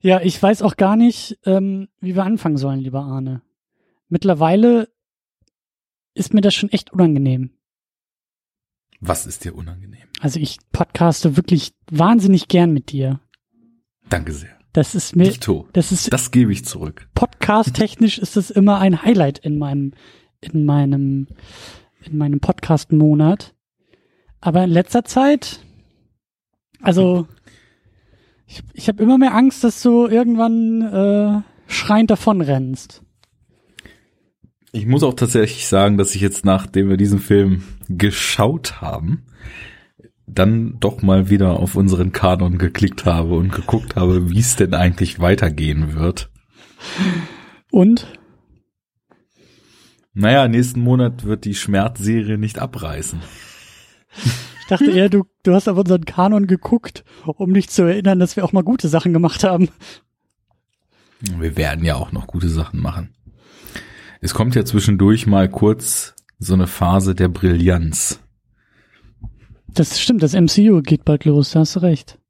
Ja, ich weiß auch gar nicht, ähm, wie wir anfangen sollen, lieber Arne. Mittlerweile ist mir das schon echt unangenehm. Was ist dir unangenehm? Also ich podcaste wirklich wahnsinnig gern mit dir. Danke sehr. Das ist mir, Dito. das ist Das gebe ich zurück. podcast-technisch ist das immer ein Highlight in meinem, in meinem, in meinem Podcast-Monat. Aber in letzter Zeit, also ich, ich habe immer mehr Angst, dass du irgendwann äh, schreiend davonrennst. Ich muss auch tatsächlich sagen, dass ich jetzt, nachdem wir diesen Film geschaut haben, dann doch mal wieder auf unseren Kanon geklickt habe und geguckt habe, wie es denn eigentlich weitergehen wird. Und? Naja, nächsten Monat wird die Schmerzserie nicht abreißen. Ich dachte eher, du, du hast auf unseren Kanon geguckt, um dich zu erinnern, dass wir auch mal gute Sachen gemacht haben. Wir werden ja auch noch gute Sachen machen. Es kommt ja zwischendurch mal kurz so eine Phase der Brillanz. Das stimmt, das MCU geht bald los, da hast du recht.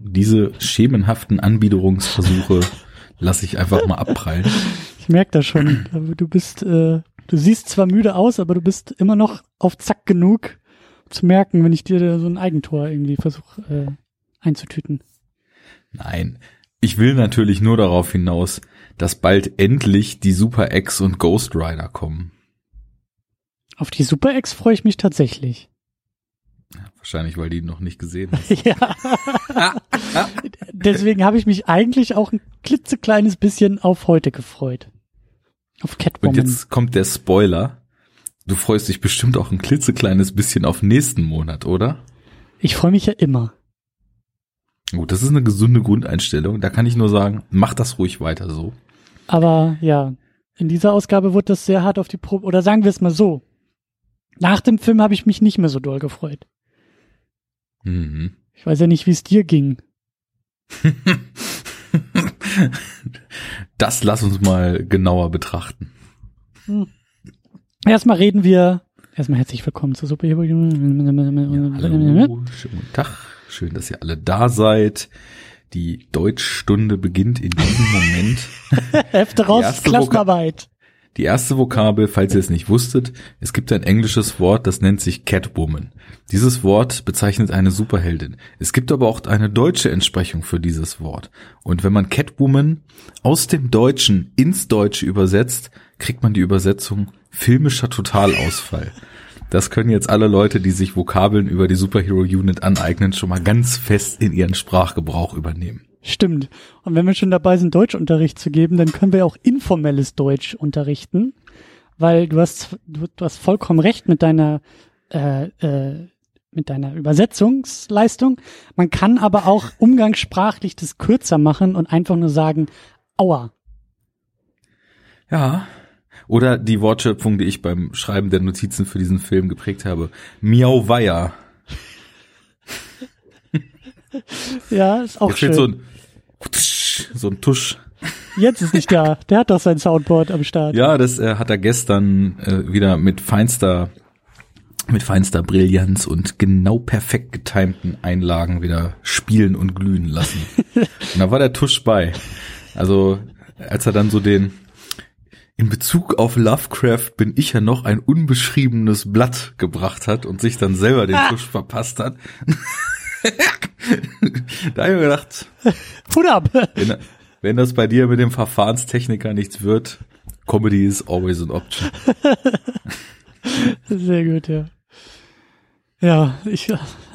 Diese schemenhaften Anbiederungsversuche lasse ich einfach mal abprallen. Ich merke das schon. Aber Du bist, äh, du siehst zwar müde aus, aber du bist immer noch auf Zack genug, zu merken, wenn ich dir so ein Eigentor irgendwie versuche äh, einzutüten. Nein, ich will natürlich nur darauf hinaus, dass bald endlich die Super X und Ghost Rider kommen. Auf die Super X freue ich mich tatsächlich. Wahrscheinlich, weil die noch nicht gesehen hast. ja. Deswegen habe ich mich eigentlich auch ein klitzekleines bisschen auf heute gefreut. Auf Und Catwoman. jetzt kommt der Spoiler. Du freust dich bestimmt auch ein klitzekleines bisschen auf nächsten Monat, oder? Ich freue mich ja immer. Gut, das ist eine gesunde Grundeinstellung. Da kann ich nur sagen, mach das ruhig weiter so. Aber ja, in dieser Ausgabe wurde das sehr hart auf die Probe. Oder sagen wir es mal so. Nach dem Film habe ich mich nicht mehr so doll gefreut. Mhm. Ich weiß ja nicht, wie es dir ging. Das lass uns mal genauer betrachten. Erstmal reden wir. Erstmal herzlich willkommen zur Suppe. Ja, hallo, schönen guten Tag. Schön, dass ihr alle da seid. Die Deutschstunde beginnt in diesem Moment. Hefte raus, Klassenarbeit. Die erste Vokabel, falls ihr es nicht wusstet, es gibt ein englisches Wort, das nennt sich Catwoman. Dieses Wort bezeichnet eine Superheldin. Es gibt aber auch eine deutsche Entsprechung für dieses Wort. Und wenn man Catwoman aus dem Deutschen ins Deutsche übersetzt, kriegt man die Übersetzung filmischer Totalausfall. Das können jetzt alle Leute, die sich Vokabeln über die Superhero Unit aneignen, schon mal ganz fest in ihren Sprachgebrauch übernehmen. Stimmt. Und wenn wir schon dabei sind, Deutschunterricht zu geben, dann können wir auch informelles Deutsch unterrichten, weil du hast, du, du hast vollkommen recht mit deiner, äh, äh, mit deiner Übersetzungsleistung. Man kann aber auch umgangssprachlich das kürzer machen und einfach nur sagen, aua. Ja. Oder die Wortschöpfung, die ich beim Schreiben der Notizen für diesen Film geprägt habe. Miauweia. Ja, ist auch Jetzt schön. so ein, so ein Tusch. Jetzt ist nicht da. Der hat doch sein Soundboard am Start. Ja, das äh, hat er gestern äh, wieder mit feinster, mit feinster Brillanz und genau perfekt getimten Einlagen wieder spielen und glühen lassen. und da war der Tusch bei. Also, als er dann so den, in Bezug auf Lovecraft bin ich ja noch ein unbeschriebenes Blatt gebracht hat und sich dann selber den Tusch verpasst hat. da habe ich mir gedacht, Hut ab. wenn, wenn das bei dir mit dem Verfahrenstechniker nichts wird, Comedy is always an option. Sehr gut, ja. Ja, ich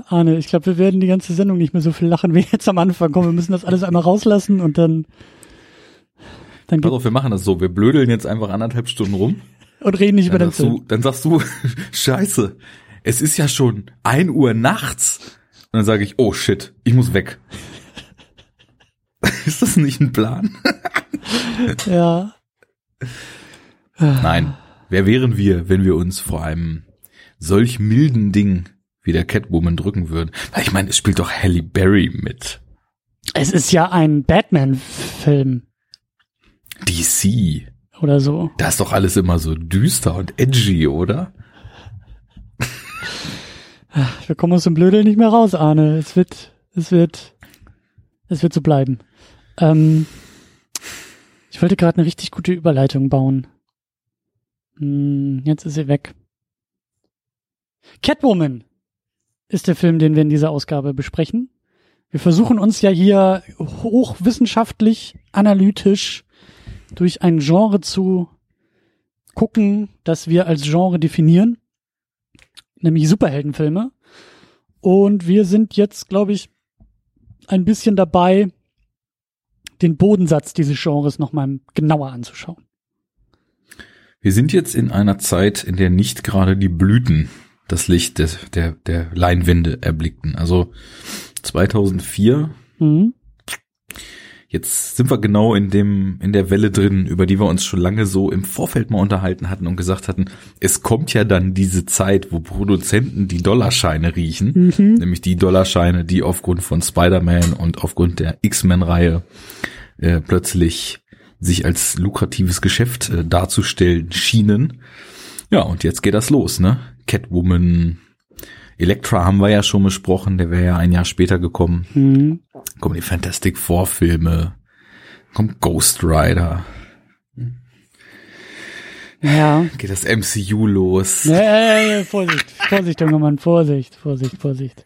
ahne, ich glaube, wir werden die ganze Sendung nicht mehr so viel lachen wie jetzt am Anfang. Komm, wir müssen das alles einmal rauslassen und dann, dann Pass auf, wir machen das so. Wir blödeln jetzt einfach anderthalb Stunden rum. und reden nicht über den Film. du, dann sagst du, scheiße, es ist ja schon ein Uhr nachts. Und dann sage ich, oh shit, ich muss weg. ist das nicht ein Plan? Ja. Nein. Wer wären wir, wenn wir uns vor einem solch milden Ding wie der Catwoman drücken würden? Weil ich meine, es spielt doch Halle Berry mit. Es ist ja ein Batman-Film DC. oder so. Da ist doch alles immer so düster und edgy, oder? Wir kommen aus dem Blödel nicht mehr raus, Arne. Es wird, es wird, es wird so bleiben. Ähm, ich wollte gerade eine richtig gute Überleitung bauen. Hm, jetzt ist sie weg. Catwoman ist der Film, den wir in dieser Ausgabe besprechen. Wir versuchen uns ja hier hochwissenschaftlich, analytisch durch ein Genre zu gucken, das wir als Genre definieren, nämlich Superheldenfilme. Und wir sind jetzt, glaube ich, ein bisschen dabei, den Bodensatz dieses Genres nochmal genauer anzuschauen. Wir sind jetzt in einer Zeit, in der nicht gerade die Blüten das Licht des, der, der Leinwände erblickten. Also 2004. Mhm. Jetzt sind wir genau in dem, in der Welle drin, über die wir uns schon lange so im Vorfeld mal unterhalten hatten und gesagt hatten, es kommt ja dann diese Zeit, wo Produzenten die Dollarscheine riechen, mhm. nämlich die Dollarscheine, die aufgrund von Spider-Man und aufgrund der X-Men-Reihe äh, plötzlich sich als lukratives Geschäft äh, darzustellen schienen. Ja, und jetzt geht das los, ne? Catwoman, Elektra haben wir ja schon besprochen, der wäre ja ein Jahr später gekommen. Mhm. Kommen die Fantastic Four Filme, kommt Ghost Rider. Ja. Geht das MCU los. Ja, ja, ja, Vorsicht, Vorsicht, junger Mann, Vorsicht, Vorsicht, Vorsicht.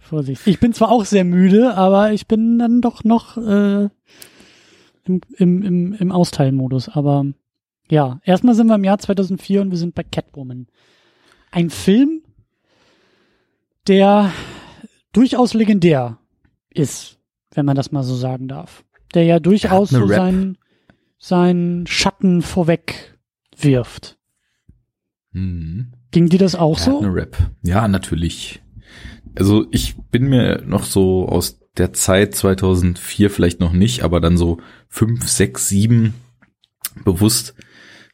Vorsicht. Ich bin zwar auch sehr müde, aber ich bin dann doch noch äh, im, im, im, im Austeilmodus. Aber ja, erstmal sind wir im Jahr 2004 und wir sind bei Catwoman. Ein Film, der durchaus legendär ist, wenn man das mal so sagen darf. Der ja durchaus so seinen, seinen Schatten vorweg wirft. Mhm. Ging dir das auch so? Rap. Ja, natürlich. Also ich bin mir noch so aus der Zeit 2004 vielleicht noch nicht, aber dann so fünf, sechs, sieben bewusst,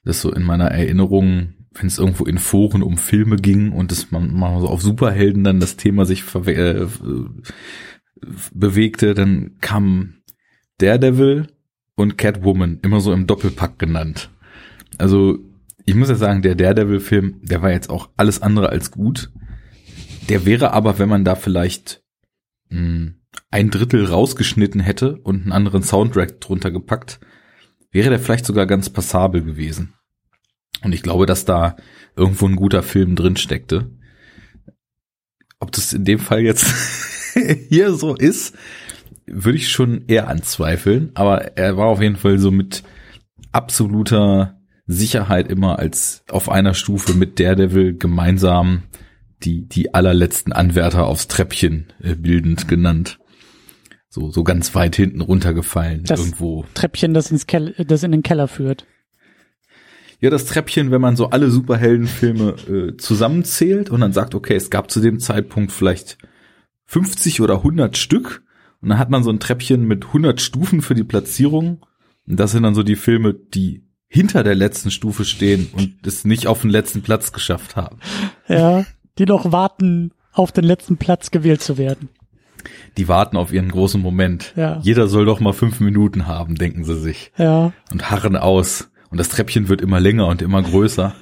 dass so in meiner Erinnerung wenn es irgendwo in Foren um Filme ging und es man mal so auf Superhelden dann das Thema sich äh, bewegte, dann kam Daredevil und Catwoman immer so im Doppelpack genannt. Also ich muss ja sagen, der Daredevil-Film, der war jetzt auch alles andere als gut. Der wäre aber, wenn man da vielleicht mh, hm, ein Drittel rausgeschnitten hätte und einen anderen Soundtrack drunter gepackt, wäre der vielleicht sogar ganz passabel gewesen. Und ich glaube, dass da irgendwo ein guter Film drin steckte. Ob das in dem Fall jetzt hier so ist, würde ich schon eher anzweifeln. Aber er war auf jeden Fall so mit absoluter Sicherheit immer als auf einer Stufe mit Daredevil gemeinsam die, die allerletzten Anwärter aufs Treppchen äh, bildend genannt. So, so ganz weit hinten runtergefallen das irgendwo. Treppchen, das ins Keller, das in den Keller führt. Ja, das Treppchen, wenn man so alle Superheldenfilme äh, zusammenzählt und dann sagt, okay, es gab zu dem Zeitpunkt vielleicht 50 oder 100 Stück und dann hat man so ein Treppchen mit 100 Stufen für die Platzierung und das sind dann so die Filme, die hinter der letzten Stufe stehen und es nicht auf den letzten Platz geschafft haben. Ja, die noch warten, auf den letzten Platz gewählt zu werden. Die warten auf ihren großen Moment. Ja. Jeder soll doch mal fünf Minuten haben, denken sie sich. Ja. Und harren aus. Und das Treppchen wird immer länger und immer größer.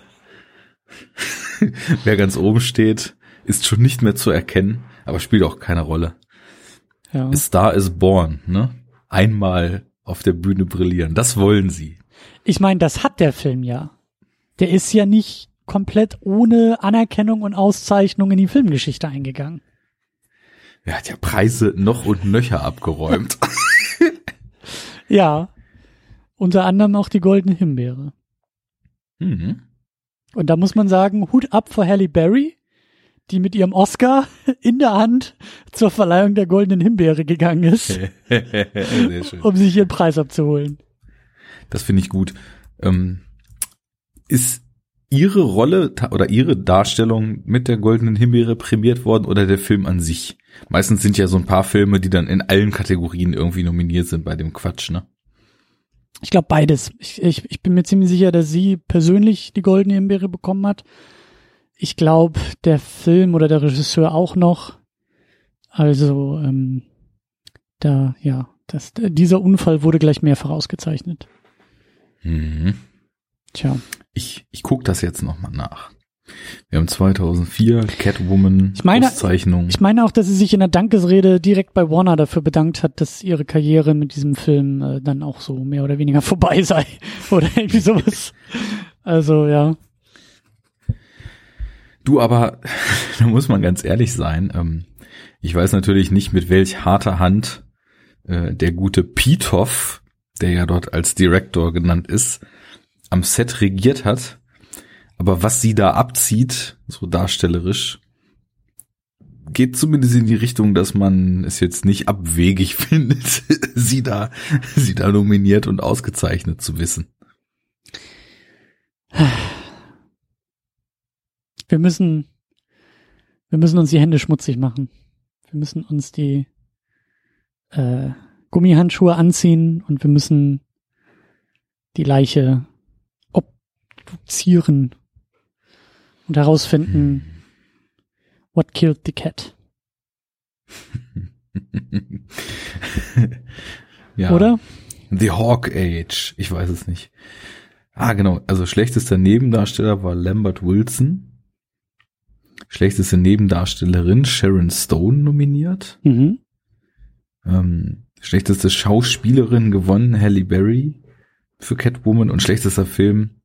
Wer ganz oben steht, ist schon nicht mehr zu erkennen, aber spielt auch keine Rolle. Ja. Star is born, ne? Einmal auf der Bühne brillieren. Das wollen sie. Ich meine, das hat der Film ja. Der ist ja nicht komplett ohne Anerkennung und Auszeichnung in die Filmgeschichte eingegangen. Er hat ja Preise noch und nöcher abgeräumt. ja, unter anderem auch die Goldene Himbeere. Mhm. Und da muss man sagen, Hut ab vor Halle Berry, die mit ihrem Oscar in der Hand zur Verleihung der Goldenen Himbeere gegangen ist, um sich ihren Preis abzuholen. Das finde ich gut. Ähm, ist Ihre Rolle oder Ihre Darstellung mit der Goldenen Himbeere prämiert worden oder der Film an sich? Meistens sind ja so ein paar Filme, die dann in allen Kategorien irgendwie nominiert sind bei dem Quatsch, ne? Ich glaube beides. Ich, ich, ich bin mir ziemlich sicher, dass sie persönlich die goldene Himbeere bekommen hat. Ich glaube, der Film oder der Regisseur auch noch. Also, ähm, da, ja, das, dieser Unfall wurde gleich mehrfach ausgezeichnet. Mhm. Tja. Ich, ich gucke das jetzt nochmal nach. Wir haben 2004 Catwoman Ich meine- Auszeichnung. Ich meine auch, dass sie sich in der Dankesrede direkt bei Warner dafür bedankt hat, dass ihre Karriere mit diesem Film äh, dann auch so mehr oder weniger vorbei sei. Oder irgendwie sowas. Also, ja. Du, aber da muss man ganz ehrlich sein. Ähm, ich weiß natürlich nicht, mit welch harter Hand äh, der gute Pitoff, der ja dort als Director genannt ist, am Set regiert hat. Aber was sie da abzieht, so darstellerisch, geht zumindest in die Richtung, dass man es jetzt nicht abwegig findet, sie da, sie da nominiert und ausgezeichnet zu wissen. Wir müssen, wir müssen uns die Hände schmutzig machen. Wir müssen uns die äh, Gummihandschuhe anziehen und wir müssen die Leiche obduzieren und herausfinden, what killed the cat. ja. Oder? The Hawk Age. Ich weiß es nicht. Ah, genau. Also schlechtester Nebendarsteller war Lambert Wilson. Schlechteste Nebendarstellerin Sharon Stone nominiert. Mhm. Ähm, schlechteste Schauspielerin gewonnen Halle Berry für Catwoman und schlechtester Film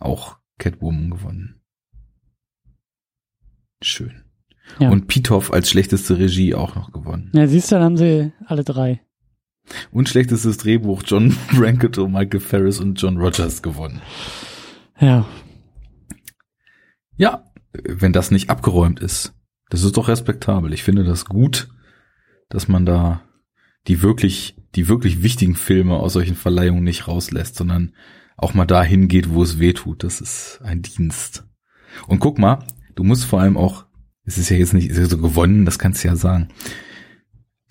auch Catwoman gewonnen. Schön. Ja. Und Pitoff als schlechteste Regie auch noch gewonnen. Ja, siehst du, dann haben sie alle drei. Und schlechtestes Drehbuch John Brancato, Michael Ferris und John Rogers gewonnen. Ja. Ja, wenn das nicht abgeräumt ist, das ist doch respektabel. Ich finde das gut, dass man da die wirklich, die wirklich wichtigen Filme aus solchen Verleihungen nicht rauslässt, sondern auch mal dahin geht, wo es weh tut. Das ist ein Dienst. Und guck mal, du musst vor allem auch, es ist ja jetzt nicht so gewonnen, das kannst du ja sagen.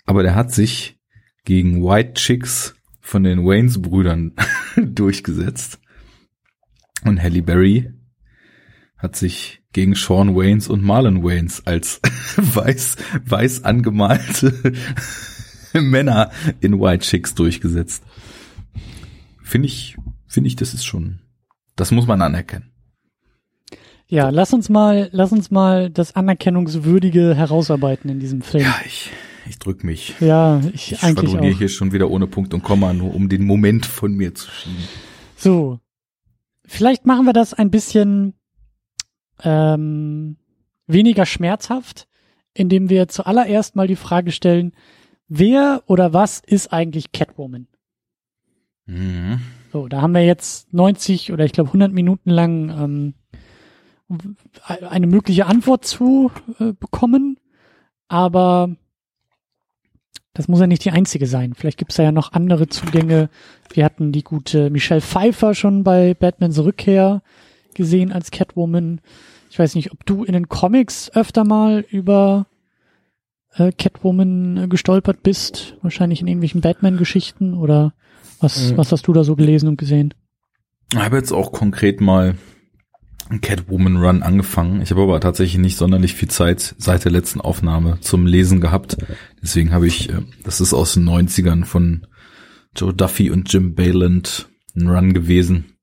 Aber der hat sich gegen White Chicks von den Waynes Brüdern durchgesetzt. Und Halle Berry hat sich gegen Sean Waynes und Marlon Waynes als weiß, weiß angemalte Männer in White Chicks durchgesetzt. Finde ich, finde ich, das ist schon, das muss man anerkennen. Ja, lass uns mal, lass uns mal das Anerkennungswürdige herausarbeiten in diesem Film. Ja, ich, ich drück mich. Ja, ich, Ich eigentlich auch. hier schon wieder ohne Punkt und Komma, nur um den Moment von mir zu schieben. So. Vielleicht machen wir das ein bisschen ähm, weniger schmerzhaft, indem wir zuallererst mal die Frage stellen, wer oder was ist eigentlich Catwoman? Mhm. So, da haben wir jetzt 90 oder ich glaube 100 Minuten lang ähm, eine mögliche Antwort zu äh, bekommen, aber das muss ja nicht die einzige sein. Vielleicht gibt's da ja noch andere Zugänge. Wir hatten die gute Michelle Pfeiffer schon bei Batmans Rückkehr gesehen als Catwoman. Ich weiß nicht, ob du in den Comics öfter mal über äh, Catwoman äh, gestolpert bist. Wahrscheinlich in irgendwelchen Batman-Geschichten oder was, Mhm. was hast du da so gelesen und gesehen? Ich habe jetzt auch konkret mal Catwoman Run angefangen. Ich habe aber tatsächlich nicht sonderlich viel Zeit seit der letzten Aufnahme zum Lesen gehabt. Deswegen habe ich, äh, das ist aus den 90ern von Joe Duffy und Jim Bayland ein Run gewesen.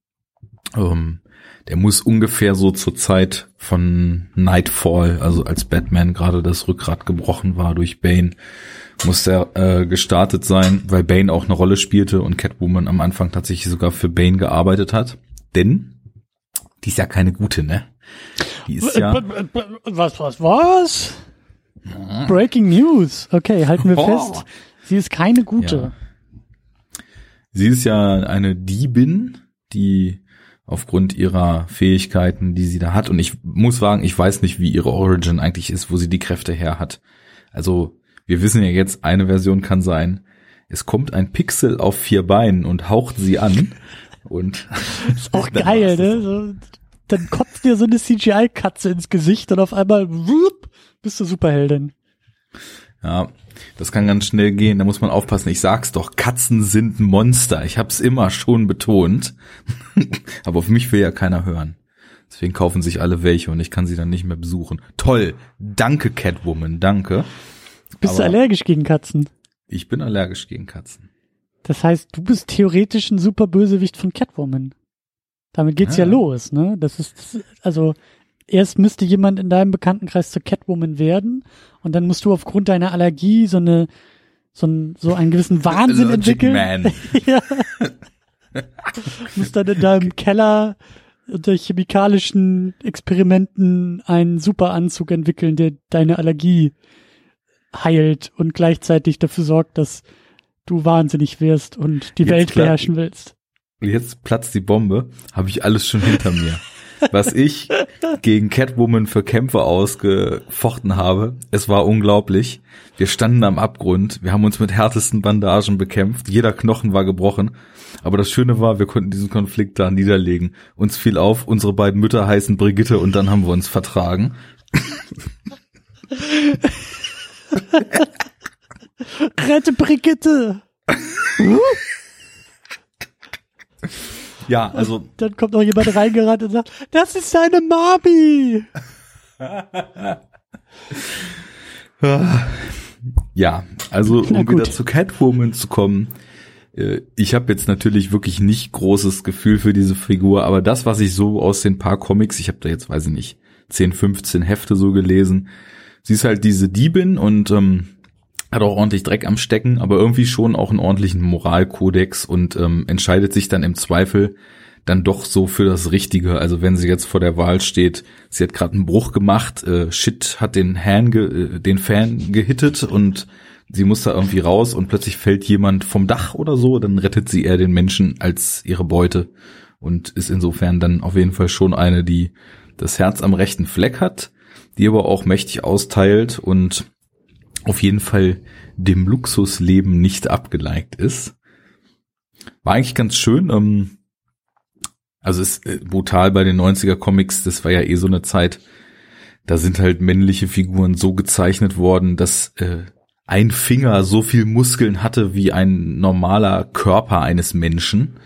Ähm, der muss ungefähr so zur Zeit von Nightfall, also als Batman gerade das Rückgrat gebrochen war durch Bane, muss der äh, gestartet sein, weil Bane auch eine Rolle spielte und Catwoman am Anfang tatsächlich sogar für Bane gearbeitet hat. Denn die ist ja keine gute, ne? Die ist ja. Was, was, was? Breaking News. Okay, halten wir Oh. fest. Sie ist keine gute. Ja. Sie ist ja eine Diebin, die aufgrund ihrer Fähigkeiten, die sie da hat, und ich muss sagen, ich weiß nicht, wie ihre Origin eigentlich ist, wo sie die Kräfte her hat. Also, wir wissen ja jetzt, eine Version kann sein, es kommt ein Pixel auf vier Beinen und haucht sie an. Und Ist auch geil, ne? So, dann kotzt dir so eine CGI-Katze ins Gesicht und auf einmal wupp, bist du Superheldin. Ja, das kann ganz schnell gehen. Da muss man aufpassen. Ich sag's doch, Katzen sind Monster. Ich hab's immer schon betont. Aber auf mich will ja keiner hören. Deswegen kaufen sich alle welche und ich kann sie dann nicht mehr besuchen. Toll. Danke, Catwoman. Danke. Bist du Aber- allergisch gegen Katzen? Ich bin allergisch gegen Katzen. Das heißt, du bist theoretisch ein super Bösewicht von Catwoman. Damit geht's ja, Ja. los, ne? Das ist, das ist- also, erst müsste jemand in deinem Bekanntenkreis zur Catwoman werden und dann musst du aufgrund deiner Allergie so eine so, ein, so einen gewissen Wahnsinn Logic entwickeln. Ja. musst dann in deinem Keller unter chemikalischen Experimenten einen Superanzug entwickeln, der deine Allergie heilt und gleichzeitig dafür sorgt, dass du wahnsinnig wirst und die Jetzt Welt beherrschen willst. Jetzt platzt die Bombe, habe ich alles schon hinter mir. Was ich gegen Catwoman für Kämpfe ausgefochten habe, es war unglaublich. Wir standen am Abgrund, wir haben uns mit härtesten Bandagen bekämpft, jeder Knochen war gebrochen. Aber das Schöne war, wir konnten diesen Konflikt da niederlegen. Uns fiel auf, unsere beiden Mütter heißen Brigitte und dann haben wir uns vertragen. Rette Brigitte! Ja, also Dann kommt noch jemand reingerannt und sagt, das ist seine Mami! Ja, also um wieder zu Catwoman zu kommen, äh, ich habe jetzt natürlich wirklich nicht großes Gefühl für diese Figur, aber das, was ich so aus den paar Comics, ich habe da jetzt, weiß ich nicht, 10, 15 Hefte so gelesen, sie ist halt diese Diebin und ähm, hat auch ordentlich Dreck am Stecken, aber irgendwie schon auch einen ordentlichen Moralkodex und ähm, entscheidet sich dann im Zweifel dann doch so für das Richtige. Also wenn sie jetzt vor der Wahl steht, sie hat gerade einen Bruch gemacht, äh, Shit hat den Han, ge, äh, den Fan gehittet und sie muss da irgendwie raus und plötzlich fällt jemand vom Dach oder so, dann rettet sie eher den Menschen als ihre Beute und ist insofern dann auf jeden Fall schon eine, die das Herz am rechten Fleck hat, die aber auch mächtig austeilt und auf jeden Fall dem Luxusleben nicht abgeneigt ist. War eigentlich ganz schön. Ähm, also ist äh, brutal bei den 90er Comics, das war ja eh so eine Zeit, da sind halt männliche Figuren so gezeichnet worden, dass äh, ein Finger so viel Muskeln hatte wie ein normaler Körper eines Menschen.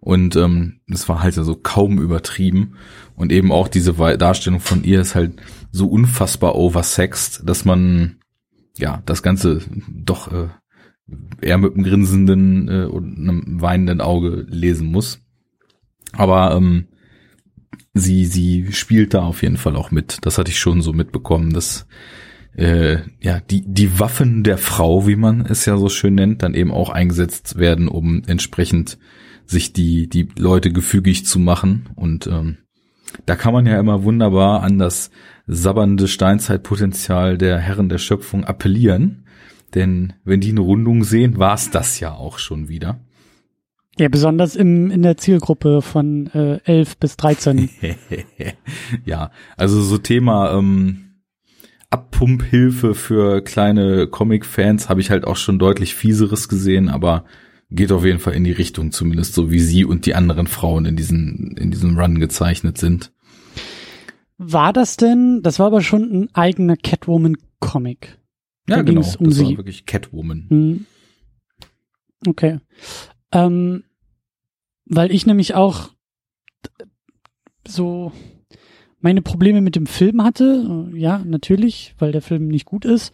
Und ähm, das war halt so kaum übertrieben. Und eben auch diese Darstellung von ihr ist halt so unfassbar oversexed, dass man ja das Ganze doch äh, eher mit einem grinsenden äh, und einem weinenden Auge lesen muss. Aber ähm, sie sie spielt da auf jeden Fall auch mit. Das hatte ich schon so mitbekommen, dass äh, ja die die Waffen der Frau, wie man es ja so schön nennt, dann eben auch eingesetzt werden, um entsprechend sich die die Leute gefügig zu machen und ähm, da kann man ja immer wunderbar an das sabbernde Steinzeitpotenzial der Herren der Schöpfung appellieren. Denn wenn die eine Rundung sehen, war's das ja auch schon wieder. Ja, besonders im, in der Zielgruppe von äh, 11 bis 13. ja, also so Thema ähm, Abpumphilfe für kleine Comic-Fans habe ich halt auch schon deutlich fieseres gesehen, aber geht auf jeden Fall in die Richtung, zumindest so wie sie und die anderen Frauen in diesen in diesem Run gezeichnet sind. War das denn, das war aber schon ein eigener Catwoman-Comic. Ja, Da genau. ging's um das sie. war wirklich Catwoman. Hm. Okay. Ähm, weil ich nämlich auch so meine Probleme mit dem Film hatte. Äh, Ja, natürlich, weil der Film nicht gut ist.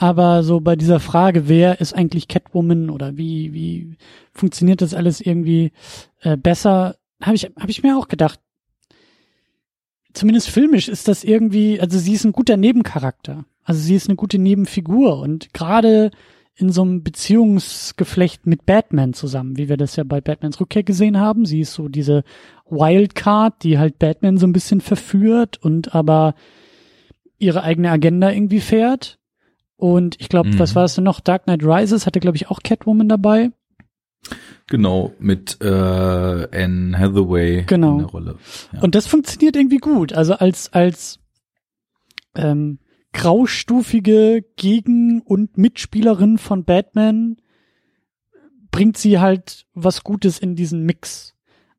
Aber so bei dieser Frage, wer ist eigentlich Catwoman oder wie, wie funktioniert das alles irgendwie äh, besser, habe ich, hab ich mir auch gedacht. Zumindest filmisch ist das irgendwie, also sie ist ein guter Nebencharakter. Also sie ist eine gute Nebenfigur und gerade in so einem Beziehungsgeflecht mit Batman zusammen, wie wir das ja bei Batmans Rückkehr gesehen haben. Sie ist so diese Wildcard, die halt Batman so ein bisschen verführt und aber ihre eigene Agenda irgendwie fährt. Und ich glaube, Mhm. was war es denn noch? Dark Knight Rises hatte, glaube ich, auch Catwoman dabei. Genau, mit äh, Anne Hathaway Genau. in der Rolle. Ja. Und das funktioniert irgendwie gut. Also als, als ähm, graustufige Gegen- und Mitspielerin von Batman bringt sie halt was Gutes in diesen Mix.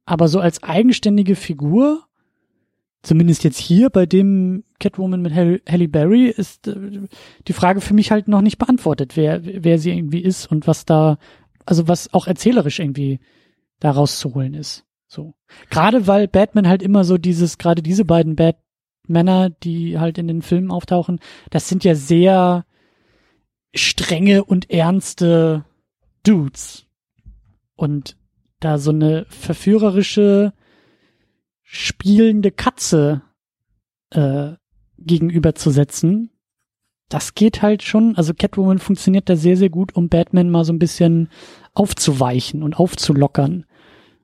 Aber so als eigenständige Figur, zumindest jetzt hier bei dem Catwoman mit Halle, Halle Berry, ist äh, die Frage für mich halt noch nicht beantwortet, wer, wer sie irgendwie ist und was da, also was auch erzählerisch irgendwie da rauszuholen ist. So. Gerade weil Batman halt immer so dieses, gerade diese beiden Batmänner, die halt in den Filmen auftauchen, das sind ja sehr strenge und ernste Dudes. Und da so eine verführerische, spielende Katze äh, gegenüberzusetzen, das geht halt schon. Also Catwoman funktioniert da sehr, sehr gut, um Batman mal so ein bisschen aufzuweichen und aufzulockern.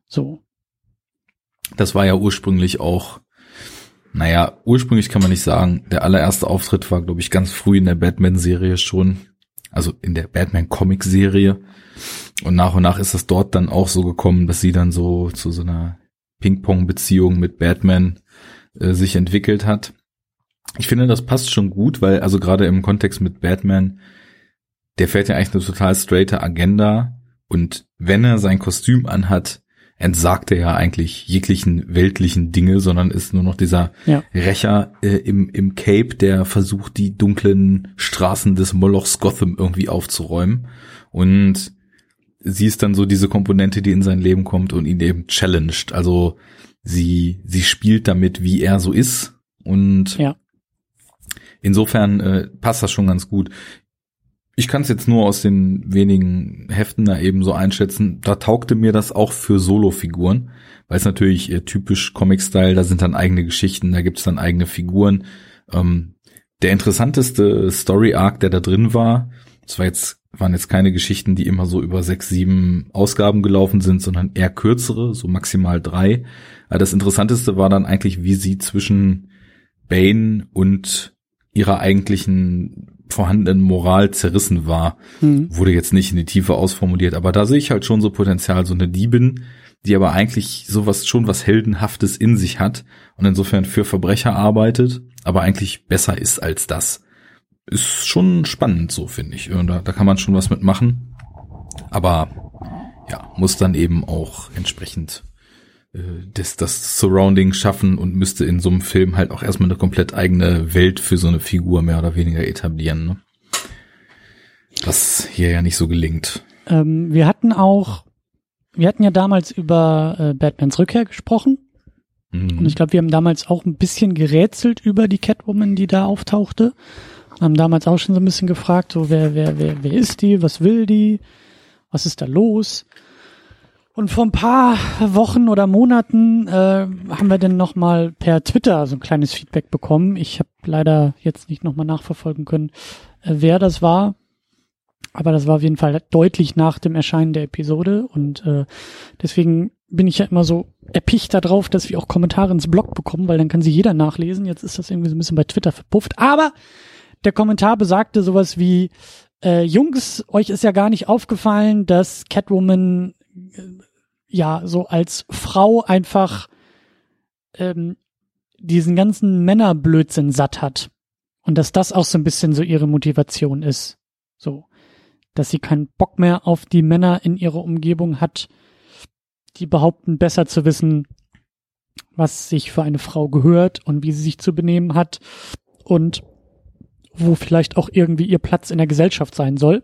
So. Das war ja ursprünglich auch, naja, ursprünglich kann man nicht sagen. Der allererste Auftritt war, glaube ich, ganz früh in der Batman-Serie schon. Also in der Batman-Comic-Serie. Und nach und nach ist das dort dann auch so gekommen, dass sie dann so zu so einer Ping-Pong-Beziehung mit Batman äh, sich entwickelt hat. Ich finde, das passt schon gut, weil also gerade im Kontext mit Batman, der fährt ja eigentlich eine total straighte Agenda und wenn er sein Kostüm anhat, entsagt er ja eigentlich jeglichen weltlichen Dinge, sondern ist nur noch dieser ja. Rächer äh, im, im Cape, der versucht, die dunklen Straßen des Molochs Gotham irgendwie aufzuräumen. Und sie ist dann so diese Komponente, die in sein Leben kommt und ihn eben challenged. Also sie, sie spielt damit, wie er so ist. Und ja. insofern äh, passt das schon ganz gut. Ich kann es jetzt nur aus den wenigen Heften da eben so einschätzen. Da taugte mir das auch für Solo-Figuren, weil es natürlich äh, typisch Comic-Style, da sind dann eigene Geschichten, da gibt's dann eigene Figuren. Ähm, der interessanteste Story-Arc, der da drin war, das war jetzt, waren jetzt keine Geschichten, die immer so über sechs, sieben Ausgaben gelaufen sind, sondern eher kürzere, so maximal drei. Aber das Interessanteste war dann eigentlich, wie sie zwischen Bane und ihrer eigentlichen vorhandenen Moral zerrissen war. Mhm. Wurde jetzt nicht in die Tiefe ausformuliert, aber da sehe ich halt schon so Potenzial, so eine Diebin, die aber eigentlich sowas schon was Heldenhaftes in sich hat und insofern für Verbrecher arbeitet, aber eigentlich besser ist als das. Ist schon spannend, so finde ich. Und da, da kann man schon was mitmachen. Aber ja, muss dann eben auch entsprechend äh, das, das Surrounding schaffen und müsste in so einem Film halt auch erstmal eine komplett eigene Welt für so eine Figur mehr oder weniger etablieren. Ne? Was hier ja nicht so gelingt. Ähm, wir hatten auch, wir hatten ja damals über äh, Batmans Rückkehr gesprochen. Mhm. Und ich glaube, wir haben damals auch ein bisschen gerätselt über die Catwoman, die da auftauchte. Haben damals auch schon so ein bisschen gefragt, so wer, wer, wer, wer ist die, was will die, was ist da los? Und vor ein paar Wochen oder Monaten äh, haben wir dann nochmal per Twitter so ein kleines Feedback bekommen. Ich habe leider jetzt nicht nochmal nachverfolgen können, äh, wer das war. Aber das war auf jeden Fall deutlich nach dem Erscheinen der Episode. Und äh, deswegen bin ich ja immer so erpicht darauf, dass wir auch Kommentare ins Blog bekommen, weil dann kann sie jeder nachlesen. Jetzt ist das irgendwie so ein bisschen bei Twitter verpufft. Aber der Kommentar besagte sowas wie, äh, Jungs, euch ist ja gar nicht aufgefallen, dass Catwoman ja so als Frau einfach ähm, diesen ganzen Männerblödsinn satt hat. Und dass das auch so ein bisschen so ihre Motivation ist. So. Dass sie keinen Bock mehr auf die Männer in ihrer Umgebung hat, die behaupten, besser zu wissen, was sich für eine Frau gehört und wie sie sich zu benehmen hat und wo vielleicht auch irgendwie ihr Platz in der Gesellschaft sein soll.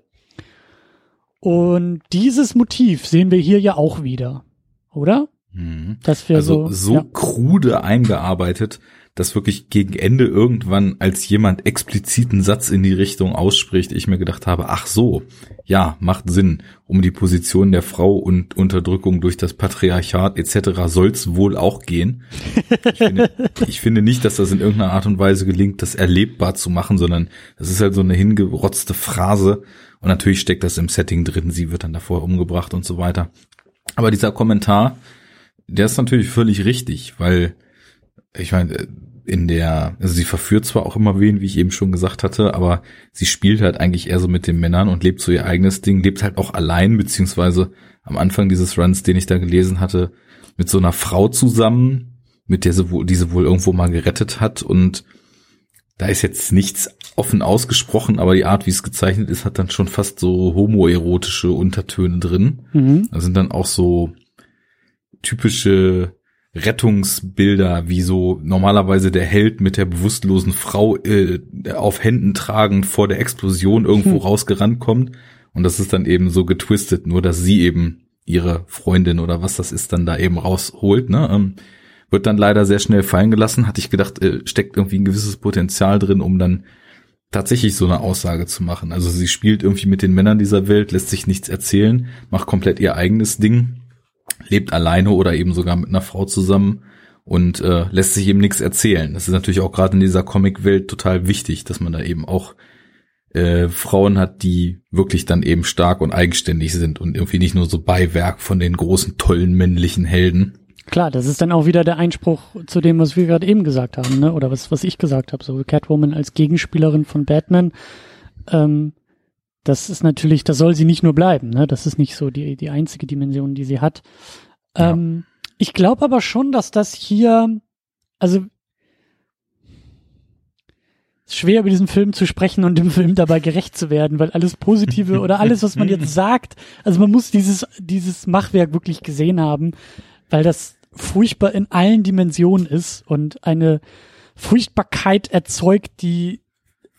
Und dieses Motiv sehen wir hier ja auch wieder, oder? Mhm. Dass wir also so, so ja. krude eingearbeitet, dass wirklich gegen Ende irgendwann, als jemand expliziten Satz in die Richtung ausspricht, ich mir gedacht habe, ach so, ja, macht Sinn. Um die Position der Frau und Unterdrückung durch das Patriarchat etc. soll's wohl auch gehen. Ich finde, ich finde nicht, dass das in irgendeiner Art und Weise gelingt, das erlebbar zu machen, sondern das ist halt so eine hingerotzte Phrase, und natürlich steckt das im Setting drin, sie wird dann davor umgebracht und so weiter. Aber dieser Kommentar, der ist natürlich völlig richtig, weil ich meine, in der, also sie verführt zwar auch immer wen, wie ich eben schon gesagt hatte, aber sie spielt halt eigentlich eher so mit den Männern und lebt so ihr eigenes Ding, lebt halt auch allein, beziehungsweise am Anfang dieses Runs, den ich da gelesen hatte, mit so einer Frau zusammen, mit der sie wohl, die sie wohl irgendwo mal gerettet hat und da ist jetzt nichts offen ausgesprochen, aber die Art, wie es gezeichnet ist, hat dann schon fast so homoerotische Untertöne drin. Mhm. Da sind dann auch so typische Rettungsbilder, wie so normalerweise der Held mit der bewusstlosen Frau äh, auf Händen tragend vor der Explosion irgendwo mhm. rausgerannt kommt. Und das ist dann eben so getwistet, nur dass sie eben ihre Freundin oder was das ist, dann da eben rausholt. Ne? Ähm, wird dann leider sehr schnell fallen gelassen. Hatte ich gedacht, äh, steckt irgendwie ein gewisses Potenzial drin, um dann tatsächlich so eine Aussage zu machen. Also sie spielt irgendwie mit den Männern dieser Welt, lässt sich nichts erzählen, macht komplett ihr eigenes Ding, lebt alleine oder eben sogar mit einer Frau zusammen und äh, lässt sich eben nichts erzählen. Das ist natürlich auch gerade in dieser Comic-Welt total wichtig, dass man da eben auch äh, Frauen hat, die wirklich dann eben stark und eigenständig sind und irgendwie nicht nur so Beiwerk von den großen, tollen männlichen Helden. Klar, das ist dann auch wieder der Einspruch zu dem, was wir gerade eben gesagt haben, ne? Oder was, was ich gesagt habe. So Catwoman als Gegenspielerin von Batman. Ähm, das ist natürlich, da soll sie nicht nur bleiben, ne? Das ist nicht so die, die einzige Dimension, die sie hat. Ja. Ähm, ich glaube aber schon, dass das hier, also schwer über diesen Film zu sprechen und dem Film dabei gerecht zu werden, weil alles Positive oder alles, was man jetzt sagt, also man muss dieses, dieses Machwerk wirklich gesehen haben, weil das furchtbar in allen Dimensionen ist und eine Furchtbarkeit erzeugt, die,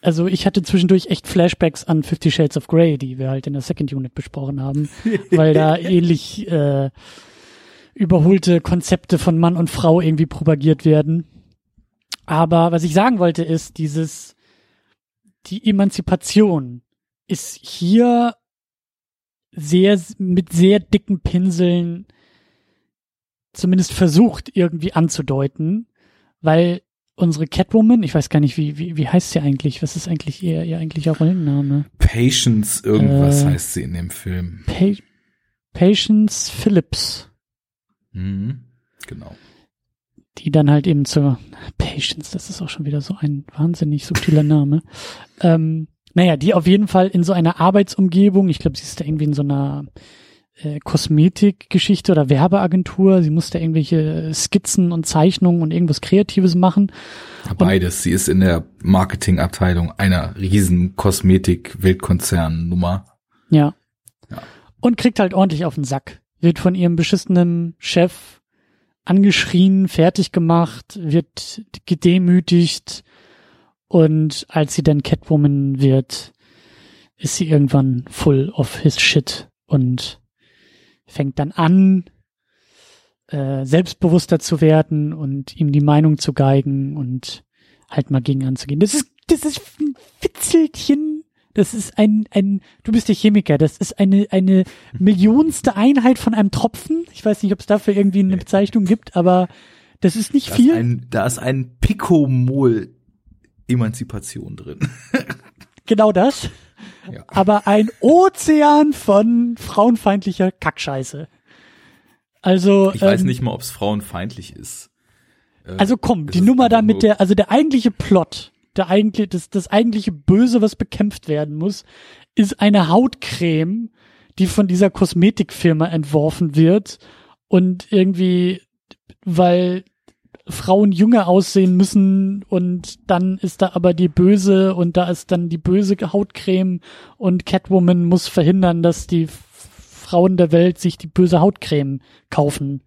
also ich hatte zwischendurch echt Flashbacks an Fifty Shades of Grey, die wir halt in der Second Unit besprochen haben, weil da ähnlich äh, überholte Konzepte von Mann und Frau irgendwie propagiert werden. Aber was ich sagen wollte ist, dieses, die Emanzipation ist hier sehr, mit sehr dicken Pinseln zumindest versucht irgendwie anzudeuten, weil unsere Catwoman, ich weiß gar nicht, wie, wie, wie heißt sie eigentlich? Was ist eigentlich ihr, ihr eigentlicher Rollenname? Patience irgendwas äh, heißt sie in dem Film. Pa Patience Phillips. Mhm, genau die dann halt eben zur Patience, das ist auch schon wieder so ein wahnsinnig subtiler Name. ähm, naja, die auf jeden Fall in so einer Arbeitsumgebung, ich glaube, sie ist da irgendwie in so einer äh, Kosmetikgeschichte oder Werbeagentur, sie musste irgendwelche Skizzen und Zeichnungen und irgendwas Kreatives machen. Beides, und, sie ist in der Marketingabteilung einer riesen Kosmetik-Weltkonzern-Nummer. Ja. ja. Und kriegt halt ordentlich auf den Sack. Wird von ihrem beschissenen Chef angeschrien, fertig gemacht, wird gedemütigt und als sie dann Catwoman wird, ist sie irgendwann full of his shit und fängt dann an, äh, selbstbewusster zu werden und ihm die Meinung zu geigen und halt mal gegen anzugehen. Das ist, das ist ein Witzelchen das ist ein, ein, du bist der Chemiker, das ist eine, eine millionste Einheit von einem Tropfen. Ich weiß nicht, ob es dafür irgendwie eine Bezeichnung gibt, aber das ist nicht da viel. Ist ein, da ist ein Pikomol Emanzipation drin. genau das. Ja. Aber ein Ozean von frauenfeindlicher Kackscheiße. Also. Ich ähm, weiß nicht mal, ob es frauenfeindlich ist. Äh, also komm, die Nummer da mit der, also der eigentliche Plot der eigentlich, das, das eigentliche Böse, was bekämpft werden muss, ist eine Hautcreme, die von dieser Kosmetikfirma entworfen wird und irgendwie, weil Frauen jünger aussehen müssen und dann ist da aber die böse und da ist dann die böse Hautcreme und Catwoman muss verhindern, dass die Frauen der Welt sich die böse Hautcreme kaufen.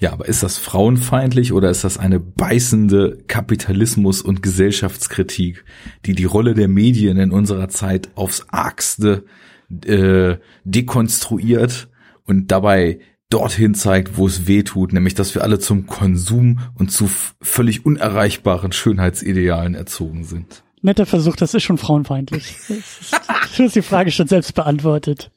Ja, aber ist das frauenfeindlich oder ist das eine beißende Kapitalismus- und Gesellschaftskritik, die die Rolle der Medien in unserer Zeit aufs argste äh, dekonstruiert und dabei dorthin zeigt, wo es weh tut, nämlich dass wir alle zum Konsum und zu völlig unerreichbaren Schönheitsidealen erzogen sind. Netter Versuch, das ist schon frauenfeindlich. du hast die Frage schon selbst beantwortet.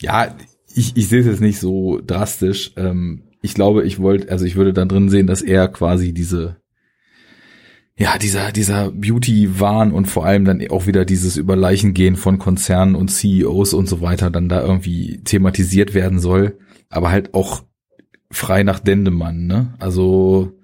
Ja, ich, ich sehe es jetzt nicht so drastisch. Ähm, ich glaube, ich wollte, also ich würde dann drin sehen, dass er quasi diese, ja, dieser, dieser Beauty-Wahn und vor allem dann auch wieder dieses Überleichengehen von Konzernen und CEOs und so weiter dann da irgendwie thematisiert werden soll. Aber halt auch frei nach Dendemann, ne? Also.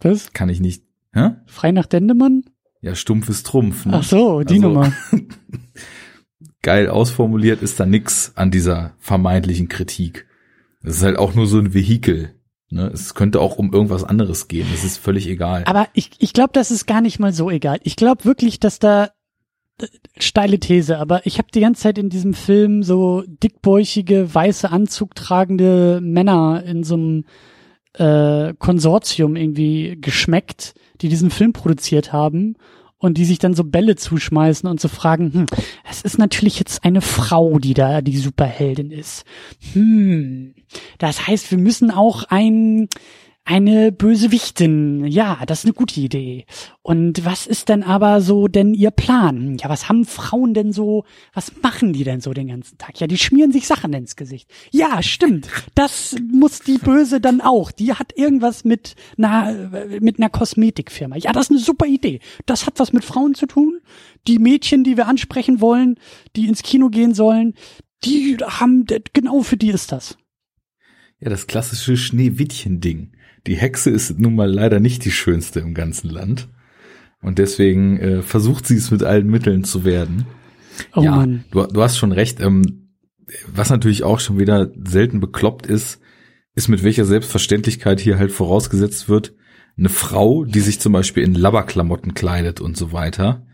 Was? Kann ich nicht. Hä? Frei nach Dendemann? Ja, stumpfes Trumpf. Ne? Ach so, die also, Nummer. geil ausformuliert ist da nix an dieser vermeintlichen Kritik. Es ist halt auch nur so ein Vehikel. Ne? Es könnte auch um irgendwas anderes gehen. Es ist völlig egal. Aber ich, ich glaube, das ist gar nicht mal so egal. Ich glaube wirklich, dass da äh, steile These, aber ich habe die ganze Zeit in diesem Film so dickbäuchige, weiße Anzug tragende Männer in so einem äh, Konsortium irgendwie geschmeckt, die diesen Film produziert haben und die sich dann so Bälle zuschmeißen und so fragen, hm, es ist natürlich jetzt eine Frau, die da die Superheldin ist. Hm, das heißt, wir müssen auch ein eine Bösewichtin. Ja, das ist eine gute Idee. Und was ist denn aber so denn ihr Plan? Ja, was haben Frauen denn so, was machen die denn so den ganzen Tag? Ja, die schmieren sich Sachen ins Gesicht. Ja, stimmt. Das muss die Böse dann auch. Die hat irgendwas mit einer, mit einer Kosmetikfirma. Ja, das ist eine super Idee. Das hat was mit Frauen zu tun. Die Mädchen, die wir ansprechen wollen, die ins Kino gehen sollen, die haben, genau für die ist das. Ja, das klassische Schneewittchen-Ding. Die Hexe ist nun mal leider nicht die schönste im ganzen Land. Und deswegen äh, versucht sie es mit allen Mitteln zu werden. Oh ja, Mann. Du, du hast schon recht. Ähm, was natürlich auch schon wieder selten bekloppt ist, ist mit welcher Selbstverständlichkeit hier halt vorausgesetzt wird, eine Frau, die sich zum Beispiel in Labberklamotten kleidet und so weiter,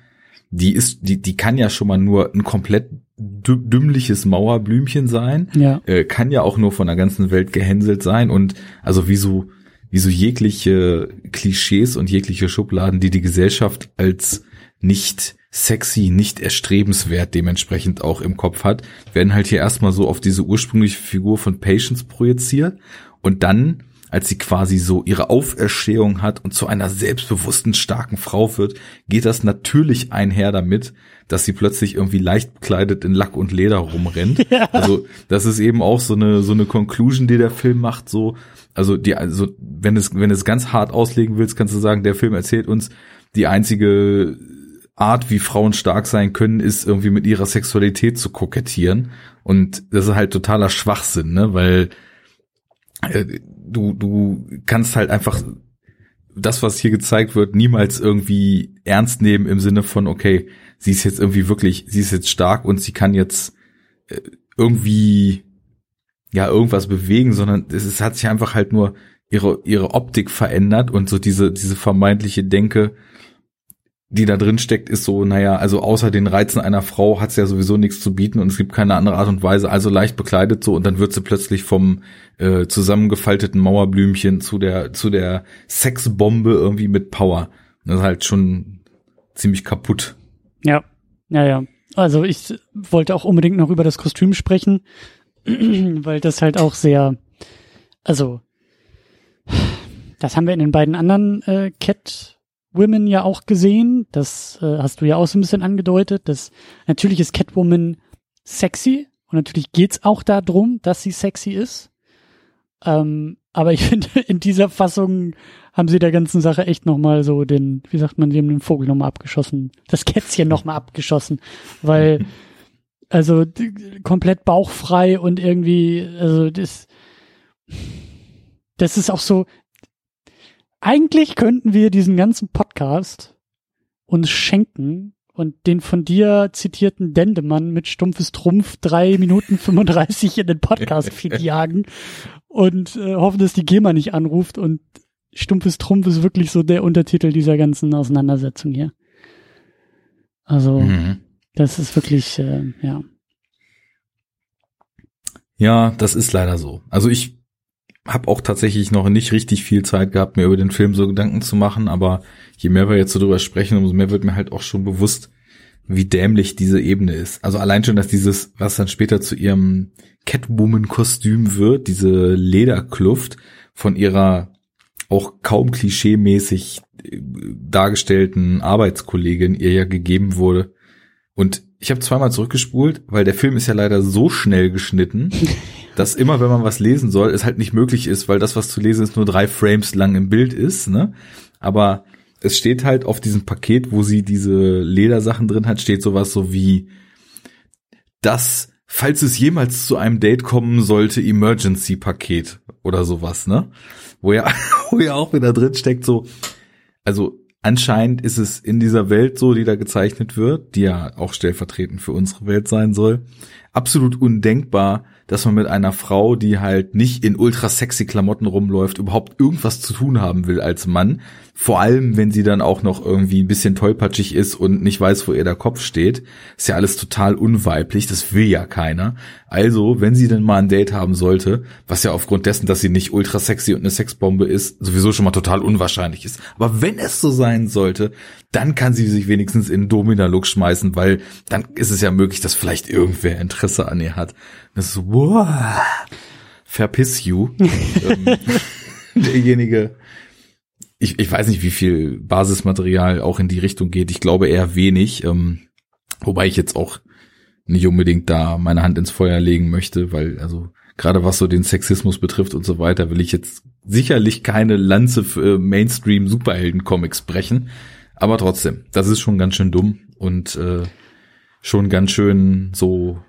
die ist, die, die kann ja schon mal nur ein komplett dü dümmliches Mauerblümchen sein, Ja. äh, kann ja auch nur von der ganzen Welt gehänselt sein und also wie so, wie so jegliche Klischees und jegliche Schubladen, die die Gesellschaft als nicht sexy, nicht erstrebenswert dementsprechend auch im Kopf hat, werden halt hier erstmal so auf diese ursprüngliche Figur von Patience projiziert und dann, als sie quasi so ihre Auferstehung hat und zu einer selbstbewussten, starken Frau wird, geht das natürlich einher damit, dass sie plötzlich irgendwie leicht bekleidet in Lack und Leder rumrennt. Also das ist eben auch so eine so eine Conclusion, die der Film macht. So, also die, also wenn es wenn es ganz hart auslegen willst, kannst du sagen, der Film erzählt uns die einzige Art, wie Frauen stark sein können, ist irgendwie mit ihrer Sexualität zu kokettieren. Und das ist halt totaler Schwachsinn, ne? Weil äh, du, du kannst halt einfach das, was hier gezeigt wird, niemals irgendwie ernst nehmen im Sinne von, okay, sie ist jetzt irgendwie wirklich, sie ist jetzt stark und sie kann jetzt äh, irgendwie ja irgendwas bewegen, sondern es, es hat sich einfach halt nur ihre ihre Optik verändert und so diese diese vermeintliche Denke, die da drin steckt, ist so, naja, also außer den Reizen einer Frau hat sie ja sowieso nichts zu bieten und es gibt keine andere Art und Weise, also leicht bekleidet so und dann wird sie plötzlich vom äh, zusammengefalteten Mauerblümchen zu der zu der Sexbombe irgendwie mit Power. Das ist halt schon ziemlich kaputt. Ja, ja, ja. Also ich wollte auch unbedingt noch über das Kostüm sprechen, weil das halt auch sehr, also das haben wir in den beiden anderen äh, Catwomen ja auch gesehen. Das äh, hast du ja auch so ein bisschen angedeutet. Das natürlich ist Catwoman sexy und natürlich geht's auch darum, dass sie sexy ist. Ähm, aber ich finde, in dieser Fassung haben sie der ganzen Sache echt nochmal so den, wie sagt man, sie haben den Vogel nochmal abgeschossen, das Kätzchen nochmal abgeschossen, weil, also komplett bauchfrei und irgendwie, also das, das ist auch so, eigentlich könnten wir diesen ganzen Podcast uns schenken und den von dir zitierten Dendemann mit stumpfes Trumpf drei Minuten 35 in den Podcast-Feed jagen und äh, hoffen, dass die GEMA nicht anruft und stumpfes Trumpf ist wirklich so der Untertitel dieser ganzen Auseinandersetzung hier. Also, Mhm. Das ist wirklich, äh, ja. Ja, das ist leider so. Also ich habe auch tatsächlich noch nicht richtig viel Zeit gehabt, mir über den Film so Gedanken zu machen, aber je mehr wir jetzt so drüber sprechen, umso mehr wird mir halt auch schon bewusst, wie dämlich diese Ebene ist. Also allein schon, dass dieses, was dann später zu ihrem Catwoman-Kostüm wird, diese Lederkluft von ihrer auch kaum klischeemäßig äh, dargestellten Arbeitskollegin ihr ja gegeben wurde. Und ich habe zweimal zurückgespult, weil der Film ist ja leider so schnell geschnitten, dass immer, wenn man was lesen soll, es halt nicht möglich ist, weil das, was zu lesen ist, nur drei Frames lang im Bild ist. Ne? Aber es steht halt auf diesem Paket, wo sie diese Ledersachen drin hat, steht sowas so wie das, falls es jemals zu einem Date kommen sollte, Emergency-Paket oder sowas, ne? Wo ja, wo ja auch wieder drin steckt, so, also anscheinend ist es in dieser Welt so, die da gezeichnet wird, die ja auch stellvertretend für unsere Welt sein soll, absolut undenkbar, dass man mit einer Frau, die halt nicht in ultra sexy Klamotten rumläuft, überhaupt irgendwas zu tun haben will als Mann. Vor allem, wenn sie dann auch noch irgendwie ein bisschen tollpatschig ist und nicht weiß, wo ihr der Kopf steht. Ist ja alles total unweiblich, das will ja keiner. Also, wenn sie denn mal ein Date haben sollte, was ja aufgrund dessen, dass sie nicht ultra sexy und eine Sexbombe ist, sowieso schon mal total unwahrscheinlich ist. Aber wenn es so sein sollte, dann kann sie sich wenigstens in Domina-Look schmeißen, weil dann ist es ja möglich, dass vielleicht irgendwer Interesse an ihr hat. Das ist so, wow, verpiss you. ähm, derjenige, ich, ich weiß nicht, wie viel Basismaterial auch in die Richtung geht. Ich glaube eher wenig, ähm, wobei ich jetzt auch nicht unbedingt da meine Hand ins Feuer legen möchte, weil also gerade was so den Sexismus betrifft und so weiter, will ich jetzt sicherlich keine Lanze für Mainstream Superhelden Comics brechen, aber trotzdem, das ist schon ganz schön dumm und äh, schon ganz schön so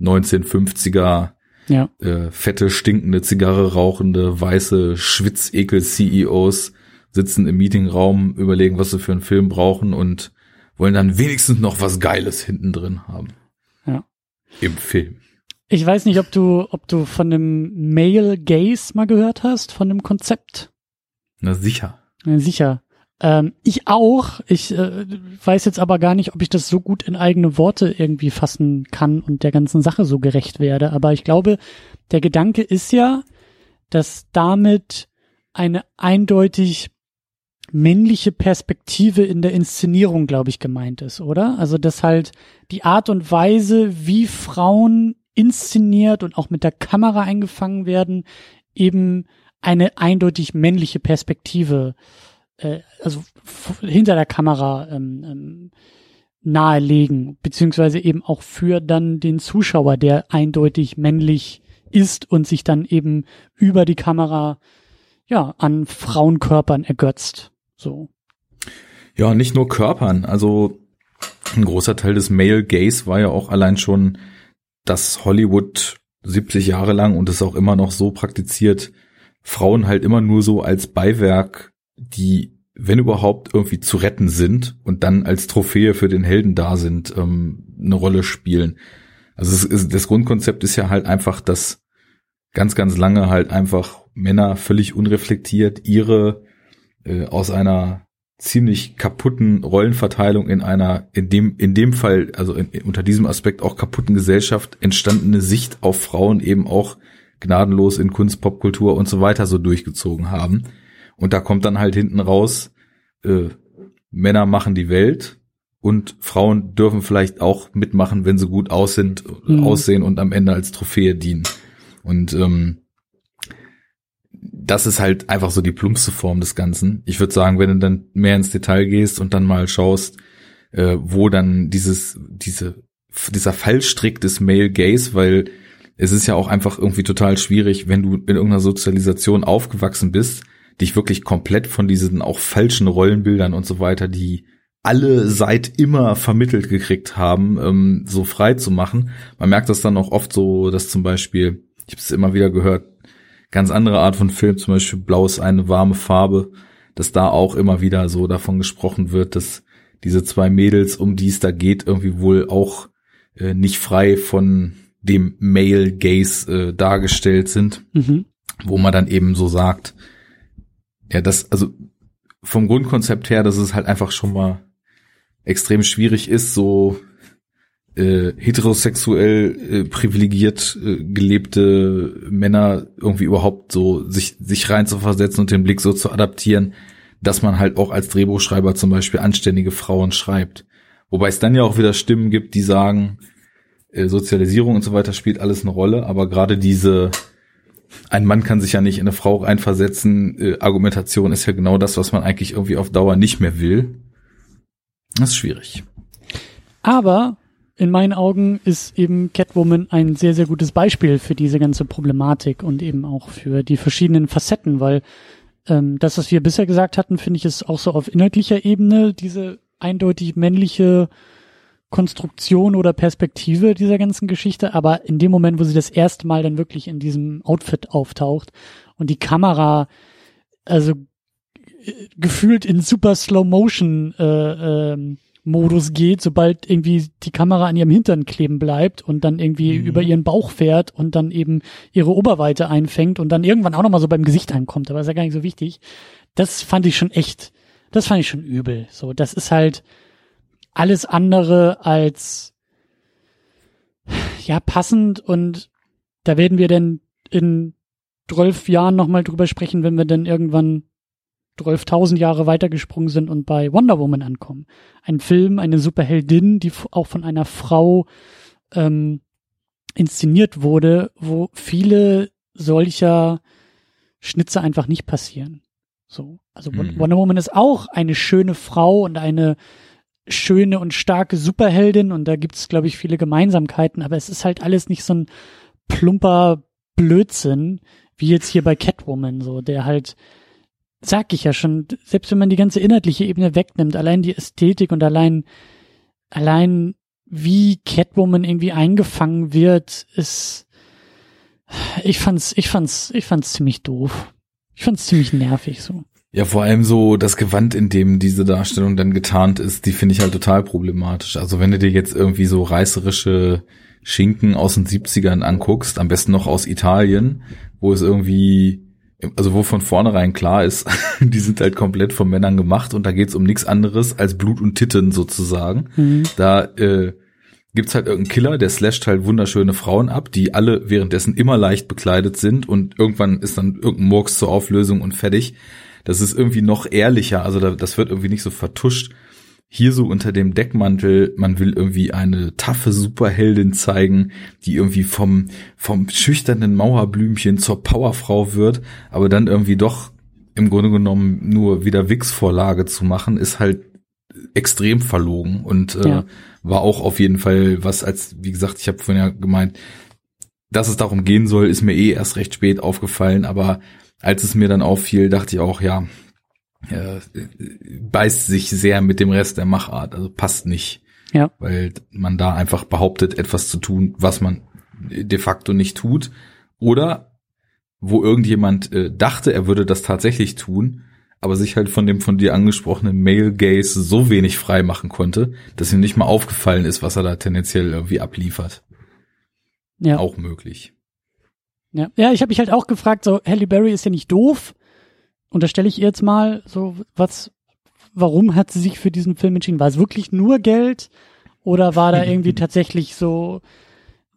1950er Ja. äh, fette, stinkende, Zigarre rauchende, weiße Schwitzekel-CEOs sitzen im Meetingraum, überlegen, was sie für einen Film brauchen und wollen dann wenigstens noch was Geiles hinten drin haben. Ja. Im Film. Ich weiß nicht, ob du, ob du von dem Male Gaze mal gehört hast, von dem Konzept. Na sicher. Ja, sicher. Ähm, ich auch. Ich äh, weiß jetzt aber gar nicht, ob ich das so gut in eigene Worte irgendwie fassen kann und der ganzen Sache so gerecht werde. Aber ich glaube, der Gedanke ist ja, dass damit eine eindeutig männliche Perspektive in der Inszenierung, glaube ich, gemeint ist, oder? Also, dass halt die Art und Weise, wie Frauen inszeniert und auch mit der Kamera eingefangen werden, eben eine eindeutig männliche Perspektive, äh, also hinter der Kamera ähm, ähm, nahelegen, beziehungsweise eben auch für dann den Zuschauer, der eindeutig männlich ist und sich dann eben über die Kamera ja an Frauenkörpern ergötzt. So. Ja, nicht nur Körpern. Also ein großer Teil des Male Gaze war ja auch allein schon, dass Hollywood 70 Jahre lang und es auch immer noch so praktiziert, Frauen halt immer nur so als Beiwerk, die, wenn überhaupt, irgendwie zu retten sind und dann als Trophäe für den Helden da sind, ähm, eine Rolle spielen. Also ist, das Grundkonzept ist ja halt einfach, dass ganz, ganz lange halt einfach Männer völlig unreflektiert ihre äh, aus einer ziemlich kaputten Rollenverteilung in einer, in dem, in dem Fall, also in, unter diesem Aspekt auch kaputten Gesellschaft entstandene Sicht auf Frauen eben auch gnadenlos in Kunst, Popkultur und so weiter so durchgezogen haben. Und da kommt dann halt hinten raus, äh, Männer machen die Welt und Frauen dürfen vielleicht auch mitmachen, wenn sie gut aussehen, Mhm. aussehen und am Ende als Trophäe dienen. Und ähm, das ist halt einfach so die plumpste Form des Ganzen. Ich würde sagen, wenn du dann mehr ins Detail gehst und dann mal schaust, äh, wo dann dieses, diese, dieser Fallstrick des Male Gaze, weil es ist ja auch einfach irgendwie total schwierig, wenn du in irgendeiner Sozialisation aufgewachsen bist, dich wirklich komplett von diesen auch falschen Rollenbildern und so weiter, die alle seit immer vermittelt gekriegt haben, ähm, so frei zu machen. Man merkt das dann auch oft so, dass zum Beispiel, ich habe es immer wieder gehört, ganz andere Art von Film, zum Beispiel Blau ist eine warme Farbe, dass da auch immer wieder so davon gesprochen wird, dass diese zwei Mädels, um die es da geht, irgendwie wohl auch äh, nicht frei von dem Male Gaze äh, dargestellt sind, Mhm. wo man dann eben so sagt, ja, das, also vom Grundkonzept her, dass es halt einfach schon mal extrem schwierig ist, so äh, heterosexuell äh, privilegiert äh, gelebte Männer irgendwie überhaupt so sich sich reinzuversetzen und den Blick so zu adaptieren, dass man halt auch als Drehbuchschreiber zum Beispiel anständige Frauen schreibt. Wobei es dann ja auch wieder Stimmen gibt, die sagen, äh, Sozialisierung und so weiter spielt alles eine Rolle, aber gerade diese ein Mann kann sich ja nicht in eine Frau reinversetzen, äh, Argumentation ist ja genau das, was man eigentlich irgendwie auf Dauer nicht mehr will. Das ist schwierig. Aber in meinen Augen ist eben Catwoman ein sehr, sehr gutes Beispiel für diese ganze Problematik und eben auch für die verschiedenen Facetten, weil ähm, das, was wir bisher gesagt hatten, finde ich, ist auch so auf inhaltlicher Ebene diese eindeutig männliche Konstruktion oder Perspektive dieser ganzen Geschichte, aber in dem Moment, wo sie das erste Mal dann wirklich in diesem Outfit auftaucht und die Kamera, also äh, gefühlt in super Slow Motion äh, ähm, Modus geht, sobald irgendwie die Kamera an ihrem Hintern kleben bleibt und dann irgendwie Mhm. über ihren Bauch fährt und dann eben ihre Oberweite einfängt und dann irgendwann auch nochmal so beim Gesicht ankommt, aber ist ja gar nicht so wichtig. Das fand ich schon echt, das fand ich schon übel. So, das ist halt alles andere als ja passend und da werden wir dann in 12 Jahren nochmal drüber sprechen, wenn wir dann irgendwann 12.000 Jahre weitergesprungen sind und bei Wonder Woman ankommen. Ein Film, eine Superheldin, die auch von einer Frau ähm, inszeniert wurde, wo viele solcher Schnitze einfach nicht passieren. So. Also Mhm. Wonder Woman ist auch eine schöne Frau und eine schöne und starke Superheldin und da gibt's, glaube ich, viele Gemeinsamkeiten, aber es ist halt alles nicht so ein plumper Blödsinn, wie jetzt hier bei Catwoman, so, der halt, sag ich ja schon, selbst wenn man die ganze inhaltliche Ebene wegnimmt, allein die Ästhetik und allein, allein wie Catwoman irgendwie eingefangen wird, ist, ich fand's, ich fand's, ich fand's ziemlich doof. Ich fand's ziemlich nervig, so. Ja, vor allem so das Gewand, in dem diese Darstellung dann getarnt ist, die finde ich halt total problematisch. Also wenn du dir jetzt irgendwie so reißerische Schinken aus den 70ern anguckst, am besten noch aus Italien, wo es irgendwie, also wo von vornherein klar ist, die sind halt komplett von Männern gemacht und da geht's um nichts anderes als Blut und Titten sozusagen. Mhm. Da äh, gibt's halt irgendeinen Killer, der slasht halt wunderschöne Frauen ab, die alle währenddessen immer leicht bekleidet sind und irgendwann ist dann irgendein Murks zur Auflösung und fertig. Das ist irgendwie noch ehrlicher, also da, das wird irgendwie nicht so vertuscht. Hier so unter dem Deckmantel, man will irgendwie eine taffe Superheldin zeigen, die irgendwie vom, vom schüchternen Mauerblümchen zur Powerfrau wird, aber dann irgendwie doch im Grunde genommen nur wieder Wix-Vorlage zu machen, ist halt extrem verlogen und äh, Ja. war auch auf jeden Fall was als, wie gesagt, ich habe vorhin ja gemeint, dass es darum gehen soll, ist mir eh erst recht spät aufgefallen, aber als es mir dann auffiel, dachte ich auch, ja, äh, beißt sich sehr mit dem Rest der Machart, also passt nicht, Ja. weil man da einfach behauptet, etwas zu tun, was man de facto nicht tut, oder wo irgendjemand äh, dachte, er würde das tatsächlich tun, aber sich halt von dem von dir angesprochenen Male Gaze so wenig frei machen konnte, dass ihm nicht mal aufgefallen ist, was er da tendenziell irgendwie abliefert. Ja. Auch möglich. Ja, ja ich habe mich halt auch gefragt, so Halle Berry ist ja nicht doof. Unterstelle ich ihr jetzt mal, so was, warum hat sie sich für diesen Film entschieden? War es wirklich nur Geld oder war da irgendwie tatsächlich so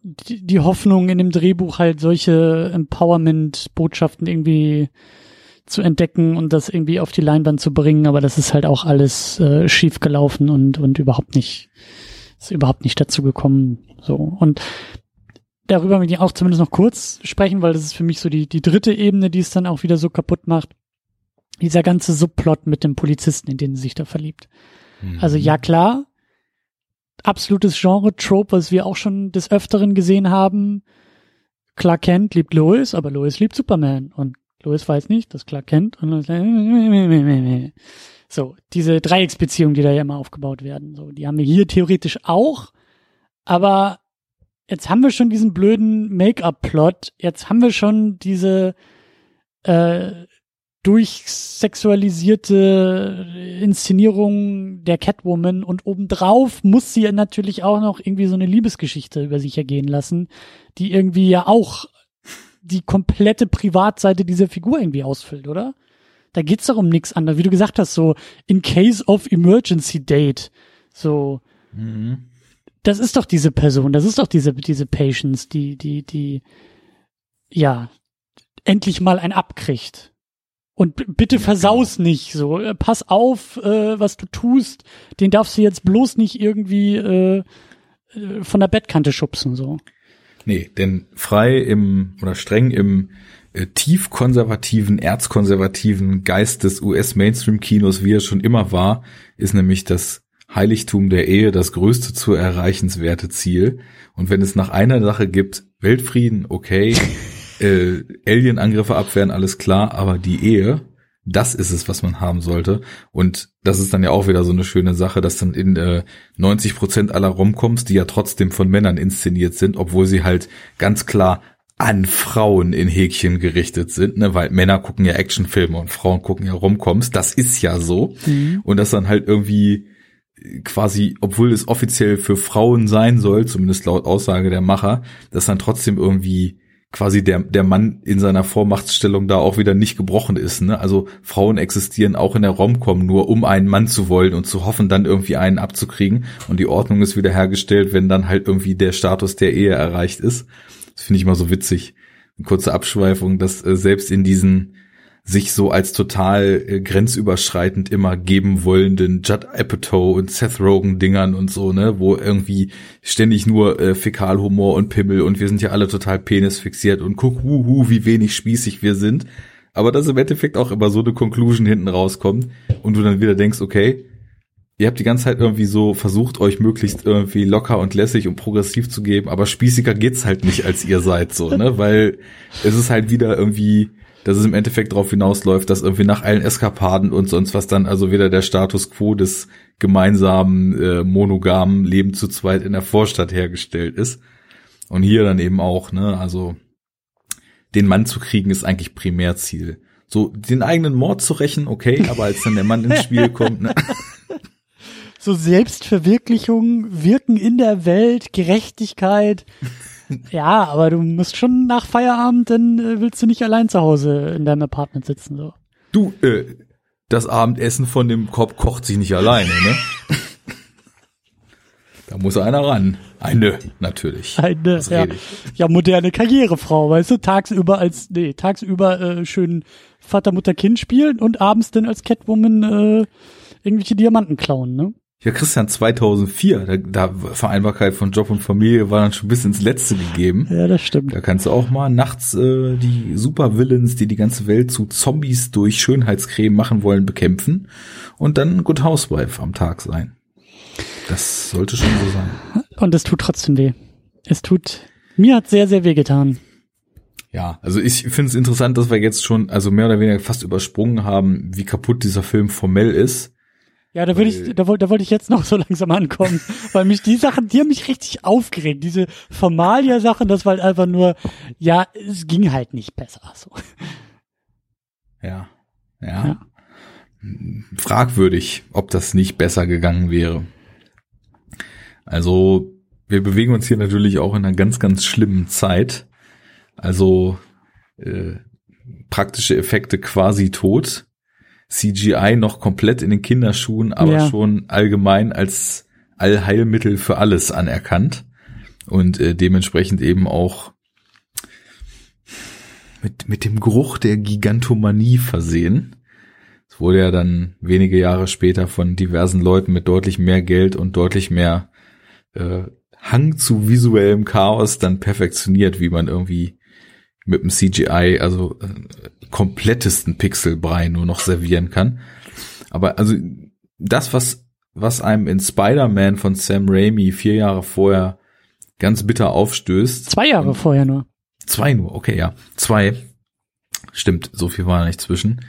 die, die Hoffnung in dem Drehbuch halt solche Empowerment-Botschaften irgendwie zu entdecken und das irgendwie auf die Leinwand zu bringen, aber das ist halt auch alles äh, schief gelaufen und und überhaupt nicht ist überhaupt nicht dazu gekommen so und darüber möchte ich auch zumindest noch kurz sprechen, weil das ist für mich so die, die dritte Ebene, die es dann auch wieder so kaputt macht. Dieser ganze Subplot mit dem Polizisten, in den sie sich da verliebt. Also ja, klar, absolutes Genre-Trope, was wir auch schon des Öfteren gesehen haben. Clark Kent liebt Lois, aber Lois liebt Superman. Und Lois weiß nicht, dass Clark Kent und so, diese Dreiecksbeziehungen, die da ja immer aufgebaut werden, so, die haben wir hier theoretisch auch, aber jetzt haben wir schon diesen blöden Make-up-Plot, jetzt haben wir schon diese äh, durchsexualisierte Inszenierung der Catwoman und obendrauf muss sie natürlich auch noch irgendwie so eine Liebesgeschichte über sich ergehen lassen, die irgendwie ja auch die komplette Privatseite dieser Figur irgendwie ausfüllt, oder? Da geht's doch um nichts anderes. Wie du gesagt hast, so in case of emergency date. So, Mhm. das ist doch diese Person, das ist doch diese, diese Patience, die, die, die, ja, endlich mal ein abkriegt. Und bitte versaus nicht so. Äh, Pass auf, äh, was du tust. Den darfst du jetzt bloß nicht irgendwie äh, äh, von der Bettkante schubsen, so. Nee, denn frei im oder streng im äh, tief konservativen, erzkonservativen Geist des US-Mainstream-Kinos, wie er schon immer war, ist nämlich das Heiligtum der Ehe das größte zu erreichenswerte Ziel. Und wenn es nach einer Sache gibt, Weltfrieden, okay, äh, Alien-Angriffe abwehren, alles klar, aber die Ehe, das ist es, was man haben sollte. Und das ist dann ja auch wieder so eine schöne Sache, dass dann in äh, 90 Prozent aller Romcoms, die ja trotzdem von Männern inszeniert sind, obwohl sie halt ganz klar an Frauen in Häkchen gerichtet sind, ne, weil Männer gucken ja Actionfilme und Frauen gucken ja Romcoms, das ist ja so. Und das dann halt irgendwie quasi, obwohl es offiziell für Frauen sein soll, zumindest laut Aussage der Macher, dass dann trotzdem irgendwie quasi der, der Mann in seiner Vormachtsstellung da auch wieder nicht gebrochen ist. Ne? Also Frauen existieren auch in der Romcom nur, um einen Mann zu wollen und zu hoffen, dann irgendwie einen abzukriegen. Und die Ordnung ist wieder hergestellt, wenn dann halt irgendwie der Status der Ehe erreicht ist. Das finde ich immer so witzig. Eine kurze Abschweifung, dass äh, selbst in diesen sich so als total äh, grenzüberschreitend immer geben wollenden Judd Apatow und Seth Rogen Dingern und so, ne, wo irgendwie ständig nur äh, Fäkalhumor und Pimmel und wir sind ja alle total penisfixiert und guck, huhu, wie wenig spießig wir sind. aber dass im Endeffekt auch immer so eine Conclusion hinten rauskommt und du dann wieder denkst, okay, ihr habt die ganze Zeit irgendwie so versucht, euch möglichst irgendwie locker und lässig und progressiv zu geben, aber spießiger geht's halt nicht, als ihr seid, so, ne, weil es ist halt wieder irgendwie, dass es im Endeffekt darauf hinausläuft, dass irgendwie nach allen Eskapaden und sonst was dann also wieder der Status quo des gemeinsamen äh, monogamen Leben zu zweit in der Vorstadt hergestellt ist. Und hier dann eben auch, ne, also den Mann zu kriegen ist eigentlich Primärziel. So den eigenen Mord zu rächen, okay, aber als dann der Mann ins Spiel kommt, ne? So Selbstverwirklichung, Wirken in der Welt, Gerechtigkeit. Ja, aber du musst schon nach Feierabend, dann äh, willst du nicht allein zu Hause in deinem Apartment sitzen, so. Du, äh, das Abendessen von dem Kopf kocht sich nicht alleine, ne? da muss einer ran. Eine, natürlich. Eine, Was ja. ja, moderne Karrierefrau, weißt du, tagsüber als, nee, tagsüber äh, schön Vater, Mutter, Kind spielen und abends dann als Catwoman äh, irgendwelche Diamanten klauen, ne? Ja, Christian, 2004, da, da Vereinbarkeit von Job und Familie war dann schon bis ins Letzte gegeben. Ja, das stimmt. Da kannst du auch mal nachts äh, die Supervillains, die die ganze Welt zu Zombies durch Schönheitscreme machen wollen, bekämpfen und dann Good Housewife am Tag sein. Das sollte schon so sein. Und es tut trotzdem weh. Es tut, mir hat sehr, sehr weh getan. Ja, also ich finde es interessant, dass wir jetzt schon also mehr oder weniger fast übersprungen haben, wie kaputt dieser Film formell ist. Ja, da würde ich, da wollte, da wollte ich jetzt noch so langsam ankommen, weil mich die Sachen, die haben mich richtig aufgeregt. Diese Formalia-Sachen, das war halt einfach nur, ja, es ging halt nicht besser. So. Ja, ja. Ja. Fragwürdig, ob das nicht besser gegangen wäre. Also, wir bewegen uns hier natürlich auch in einer ganz, ganz schlimmen Zeit. Also, äh, praktische Effekte quasi tot. CGI noch komplett in den Kinderschuhen, aber Ja. schon allgemein als Allheilmittel für alles anerkannt. Und äh, dementsprechend eben auch mit, mit dem Geruch der Gigantomanie versehen. Es wurde ja dann wenige Jahre später von diversen Leuten mit deutlich mehr Geld und deutlich mehr äh, Hang zu visuellem Chaos dann perfektioniert, wie man irgendwie mit dem CGI, also äh, komplettesten Pixelbrei nur noch servieren kann. Aber also das, was, was einem in Spider-Man von Sam Raimi vier Jahre vorher ganz bitter aufstößt. Zwei Jahre vorher nur. Zwei nur, okay, ja. Zwei. Stimmt, so viel war da nicht zwischen.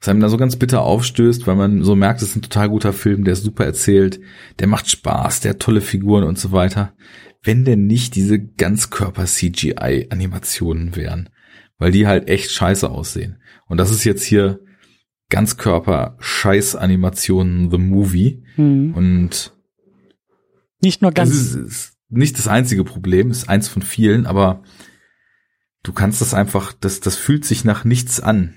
Was einem da so ganz bitter aufstößt, weil man so merkt, es ist ein total guter Film, der ist super erzählt, der macht Spaß, der hat tolle Figuren und so weiter. Wenn denn nicht diese Ganzkörper-CGI-Animationen wären. Weil die halt echt scheiße aussehen. Und das ist jetzt hier Ganzkörper-Scheiß-Animationen The Movie. Hm. Und Nicht nur das ganz, ist, ist nicht das einzige Problem, ist eins von vielen, aber du kannst das einfach, das, das fühlt sich nach nichts an.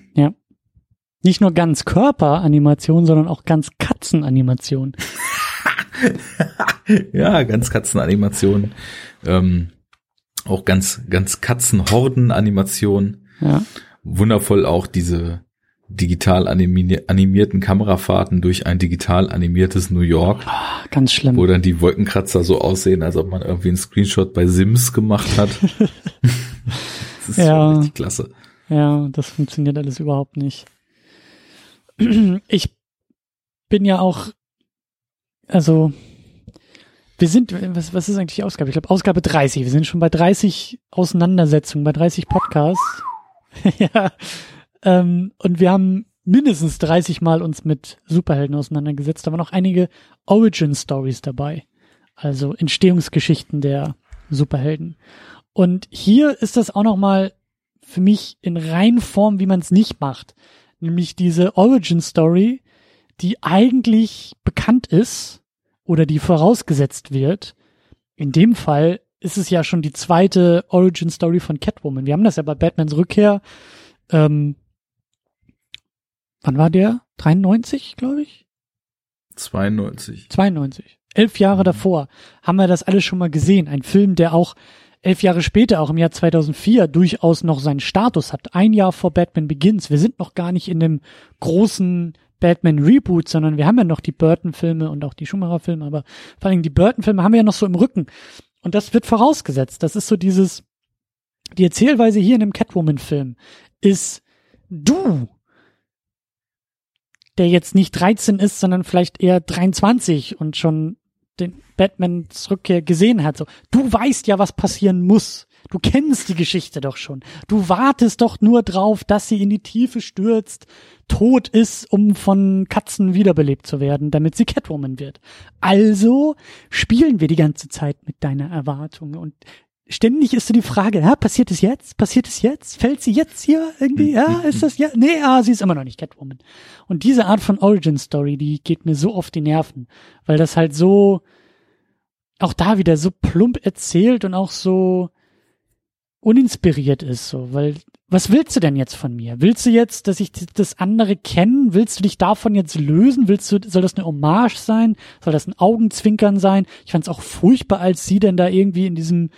nicht nur ganz Körperanimation, sondern auch ganz Katzenanimation. ja, ganz Katzenanimationen. Ähm, auch ganz, ganz Katzenhorden-Animationen. Ja. Wundervoll auch diese digital animi animierten Kamerafahrten durch ein digital animiertes New York, Ah, Ganz schlimm. wo dann die Wolkenkratzer so aussehen, als ob man irgendwie einen Screenshot bei Sims gemacht hat. das ist Ja. schon richtig klasse. Ja, das funktioniert alles überhaupt nicht. Ich bin ja auch, also, wir sind, was, was ist eigentlich die Ausgabe? Ich glaube, Ausgabe 30. Wir sind schon bei 30 Auseinandersetzungen, bei 30 Podcasts. ja. Ähm, und wir haben mindestens 30 Mal uns mit Superhelden auseinandergesetzt. Da waren auch einige Origin Stories dabei. Also Entstehungsgeschichten der Superhelden. Und hier ist das auch nochmal für mich in Reinform, wie man es nicht macht. Nämlich diese Origin Story, die eigentlich bekannt ist oder die vorausgesetzt wird. In dem Fall ist es ja schon die zweite Origin Story von Catwoman. Wir haben das ja bei Batmans Rückkehr. Ähm, wann war der? 93, glaube ich? 92. 92. Elf Jahre davor haben wir das alles schon mal gesehen. Ein Film, der auch elf Jahre später, auch im Jahr 2004, durchaus noch seinen Status hat. Ein Jahr vor Batman Begins. Wir sind noch gar nicht in dem großen Batman Reboot, sondern wir haben ja noch die Burton-Filme und auch die Schumacher-Filme, aber vor allem die Burton-Filme haben wir ja noch so im Rücken. Und das wird vorausgesetzt. Das ist so dieses, die Erzählweise hier in dem Catwoman-Film ist du, der jetzt nicht 13 ist, sondern vielleicht eher 23 und schon den Batmans Rückkehr gesehen hat, so, du weißt ja, was passieren muss. Du kennst die Geschichte doch schon. Du wartest doch nur drauf, dass sie in die Tiefe stürzt, tot ist, um von Katzen wiederbelebt zu werden, damit sie Catwoman wird. Also spielen wir die ganze Zeit mit deiner Erwartung und ständig ist so die Frage, ja, passiert es jetzt? Passiert es jetzt? Fällt sie jetzt hier irgendwie? Ja, ist das ja? Nee, ah, sie ist immer noch nicht Catwoman. Und diese Art von Origin Story, die geht mir so auf die Nerven, weil das halt so auch da wieder so plump erzählt und auch so uninspiriert ist, so, weil was willst du denn jetzt von mir? Willst du jetzt, dass ich das andere kennen? Willst du dich davon jetzt lösen? Willst du, soll das eine Hommage sein? Soll das ein Augenzwinkern sein? Ich fand es auch furchtbar, als sie denn da irgendwie in diesem,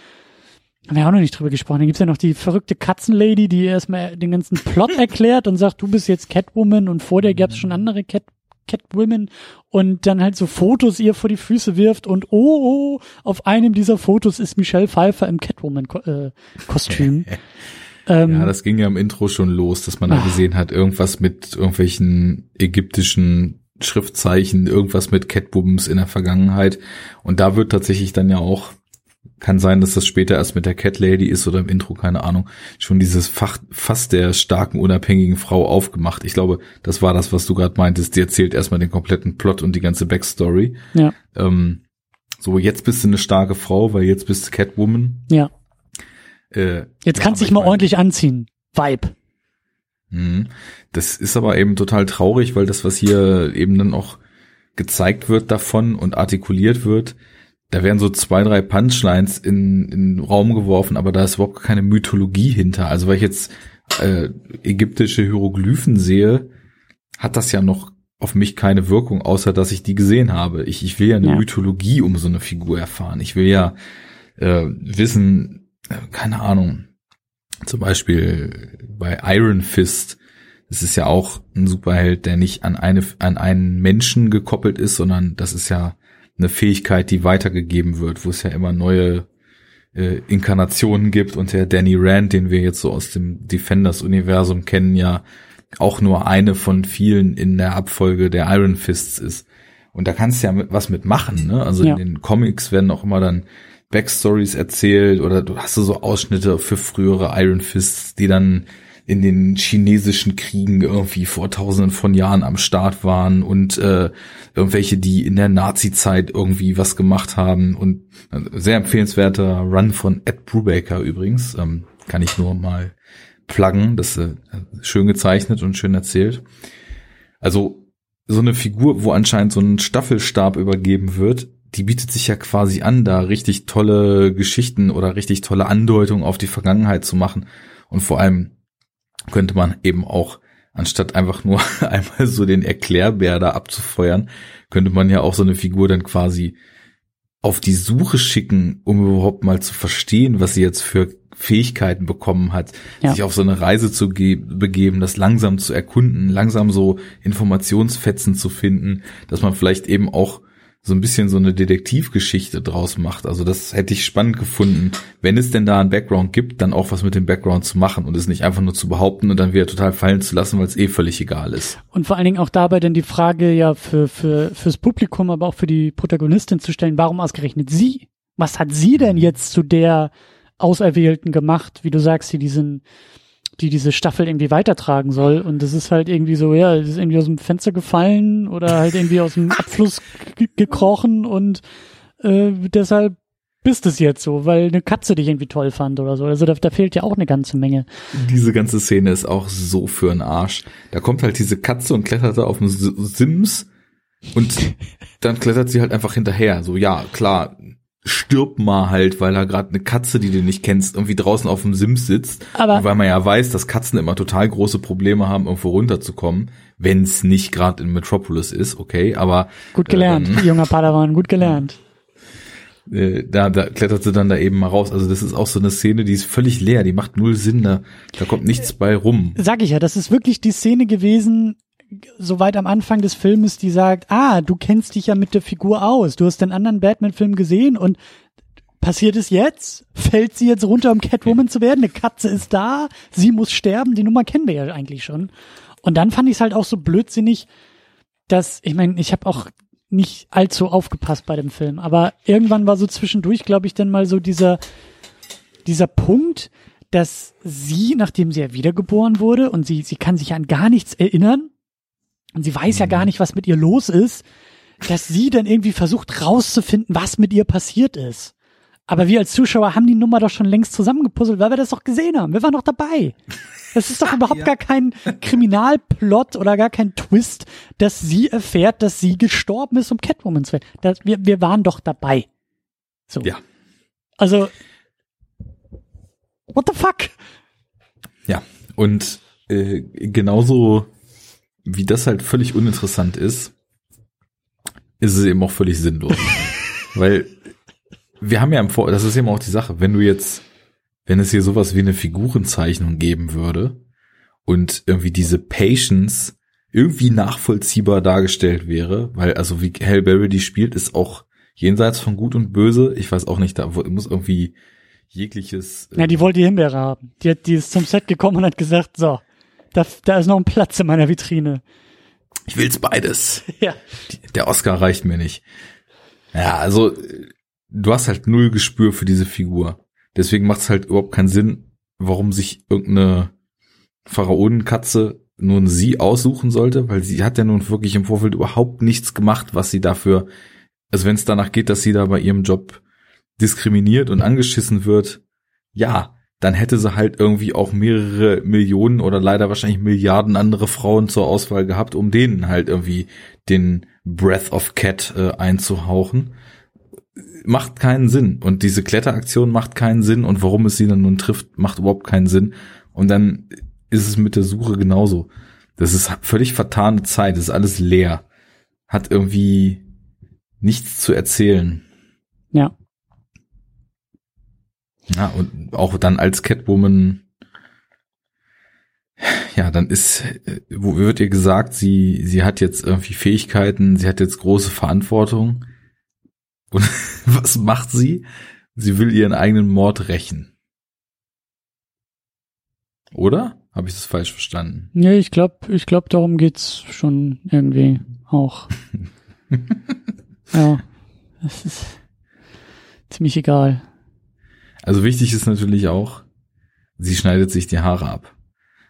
haben wir auch noch nicht drüber gesprochen, da gibt's ja noch die verrückte Katzenlady, die erstmal den ganzen Plot erklärt und sagt, du bist jetzt Catwoman und vor dir gab's schon andere Cat Catwomen und dann halt so Fotos ihr vor die Füße wirft und oh, oh auf einem dieser Fotos ist Michelle Pfeiffer im Catwoman-Kostüm. ähm, ja, das ging ja im Intro schon los, dass man da ah. gesehen hat, irgendwas mit irgendwelchen ägyptischen Schriftzeichen, irgendwas mit Catwomans in der Vergangenheit. Und da wird tatsächlich dann ja auch kann sein, dass das später erst mit der Cat Lady ist oder im Intro, keine Ahnung, schon dieses Fach, Fass der starken, unabhängigen Frau aufgemacht. Ich glaube, das war das, was du gerade meintest. Die erzählt erstmal den kompletten Plot und die ganze Backstory. Ja. Ähm, so, jetzt bist du eine starke Frau, weil jetzt bist du Catwoman. Ja. Äh, jetzt ja, kannst du dich mal meine, ordentlich anziehen. Vibe. Mhm. Das ist aber eben total traurig, weil das, was hier eben dann auch gezeigt wird davon und artikuliert wird, da werden so zwei, drei Punchlines in, in den Raum geworfen, aber da ist überhaupt keine Mythologie hinter. Also weil ich jetzt äh, ägyptische Hieroglyphen sehe, hat das ja noch auf mich keine Wirkung, außer dass ich die gesehen habe. Ich, ich will ja eine ja. Mythologie um so eine Figur erfahren. Ich will ja äh, wissen, äh, keine Ahnung, zum Beispiel bei Iron Fist, das ist ja auch ein Superheld, der nicht an eine an einen Menschen gekoppelt ist, sondern das ist ja eine Fähigkeit, die weitergegeben wird, wo es ja immer neue äh, Inkarnationen gibt und der Danny Rand, den wir jetzt so aus dem Defenders-Universum kennen, ja auch nur eine von vielen in der Abfolge der Iron Fists ist. Und da kannst du ja mit, was mitmachen, ne? Also ja. in den Comics werden auch immer dann Backstories erzählt oder du hast so Ausschnitte für frühere Iron Fists, die dann in den chinesischen Kriegen irgendwie vor tausenden von Jahren am Start waren und äh, irgendwelche, die in der Nazi-Zeit irgendwie was gemacht haben. Und äh, sehr empfehlenswerter Run von Ed Brubaker übrigens, ähm, kann ich nur mal pluggen, das äh, schön gezeichnet und schön erzählt. Also so eine Figur, wo anscheinend so ein Staffelstab übergeben wird, die bietet sich ja quasi an, da richtig tolle Geschichten oder richtig tolle Andeutungen auf die Vergangenheit zu machen. Und vor allem könnte man eben auch, anstatt einfach nur einmal so den Erklärbär da abzufeuern, könnte man ja auch so eine Figur dann quasi auf die Suche schicken, um überhaupt mal zu verstehen, was sie jetzt für Fähigkeiten bekommen hat, ja. sich auf so eine Reise zu begeben, das langsam zu erkunden, langsam so Informationsfetzen zu finden, dass man vielleicht eben auch so ein bisschen so eine Detektivgeschichte draus macht. Also das hätte ich spannend gefunden, wenn es denn da einen Background gibt, dann auch was mit dem Background zu machen und es nicht einfach nur zu behaupten und dann wieder total fallen zu lassen, weil es eh völlig egal ist. Und vor allen Dingen auch dabei dann die Frage ja für, für, fürs Publikum, aber auch für die Protagonistin zu stellen, warum ausgerechnet sie? Was hat sie denn jetzt zu der Auserwählten gemacht, wie du sagst, die diesen die diese Staffel irgendwie weitertragen soll. Und das ist halt irgendwie so, ja, es ist irgendwie aus dem Fenster gefallen oder halt irgendwie aus dem Abfluss gekrochen und äh, deshalb bist es jetzt so, weil eine Katze dich irgendwie toll fand oder so. Also da, da fehlt ja auch eine ganze Menge. Diese ganze Szene ist auch so für einen Arsch. Da kommt halt diese Katze und klettert da auf dem Sims und dann klettert sie halt einfach hinterher. So, ja, klar, stirb mal halt, weil da gerade eine Katze, die du nicht kennst, irgendwie draußen auf dem Sims sitzt. Aber weil man ja weiß, dass Katzen immer total große Probleme haben, irgendwo runterzukommen, wenn es nicht gerade in Metropolis ist, okay, aber gut gelernt, äh, junger Padawan, gut gelernt. Äh, da, da klettert sie dann da eben mal raus. Also das ist auch so eine Szene, die ist völlig leer, die macht null Sinn, da, da kommt nichts bei rum. Sag ich ja, das ist wirklich die Szene gewesen, so weit am Anfang des Filmes, die sagt, ah, du kennst dich ja mit der Figur aus, du hast den anderen Batman-Film gesehen und passiert es jetzt? Fällt sie jetzt runter, um Catwoman zu werden? Eine Katze ist da, sie muss sterben, die Nummer kennen wir ja eigentlich schon. Und dann fand ich es halt auch so blödsinnig, dass, ich meine, ich habe auch nicht allzu aufgepasst bei dem Film, aber irgendwann war so zwischendurch, glaube ich, dann mal so dieser, dieser Punkt, dass sie, nachdem sie ja wiedergeboren wurde und sie, sie kann sich an gar nichts erinnern und sie weiß ja gar Mhm. nicht, was mit ihr los ist, dass sie dann irgendwie versucht rauszufinden, was mit ihr passiert ist. Aber wir als Zuschauer haben die Nummer doch schon längst zusammengepuzzelt, weil wir das doch gesehen haben. Wir waren doch dabei. Das ist doch überhaupt Ja. gar kein Kriminalplot oder gar kein Twist, dass sie erfährt, dass sie gestorben ist, um Catwoman zu werden. Das, wir, wir waren doch dabei. So. Ja. Also, what the fuck? Ja, und äh, genauso wie das halt völlig uninteressant ist, ist es eben auch völlig sinnlos. Weil wir haben ja im Vor, das ist eben auch die Sache, wenn du jetzt, wenn es hier sowas wie eine Figurenzeichnung geben würde und irgendwie diese Patience irgendwie nachvollziehbar dargestellt wäre, weil also wie Halle Berry die spielt, ist auch jenseits von Gut und Böse. Ich weiß auch nicht, da muss irgendwie jegliches. äh, Ja, die wollte die Himbeere haben. Die, hat, die ist zum Set gekommen und hat gesagt, so, da, da ist noch ein Platz in meiner Vitrine. ich will's beides. Ja. der Oscar reicht mir nicht. Ja, also du hast halt null Gespür für diese Figur. Deswegen macht es halt überhaupt keinen Sinn, warum sich irgendeine Pharaonenkatze nun sie aussuchen sollte, weil sie hat ja nun wirklich im Vorfeld überhaupt nichts gemacht, was sie dafür, also wenn es danach geht, dass sie da bei ihrem Job diskriminiert und angeschissen wird, ja, dann hätte sie halt irgendwie auch mehrere Millionen oder leider wahrscheinlich Milliarden andere Frauen zur Auswahl gehabt, um denen halt irgendwie den Breath of Cat äh, einzuhauchen. Macht keinen Sinn. Und diese Kletteraktion macht keinen Sinn. Und warum es sie dann nun trifft, macht überhaupt keinen Sinn. Und dann ist es mit der Suche genauso. Das ist völlig vertane Zeit. Das ist alles leer. Hat irgendwie nichts zu erzählen. Ja. Ja, und auch dann als Catwoman, ja, dann ist, äh, wo wird ihr gesagt, sie, sie hat jetzt irgendwie Fähigkeiten, sie hat jetzt große Verantwortung. Und was macht sie? Sie will ihren eigenen Mord rächen. Oder? Habe ich das falsch verstanden? Nee, ich glaube, ich glaub, darum geht's schon irgendwie auch. ja. Das ist ziemlich egal. Also wichtig ist natürlich auch, sie schneidet sich die Haare ab.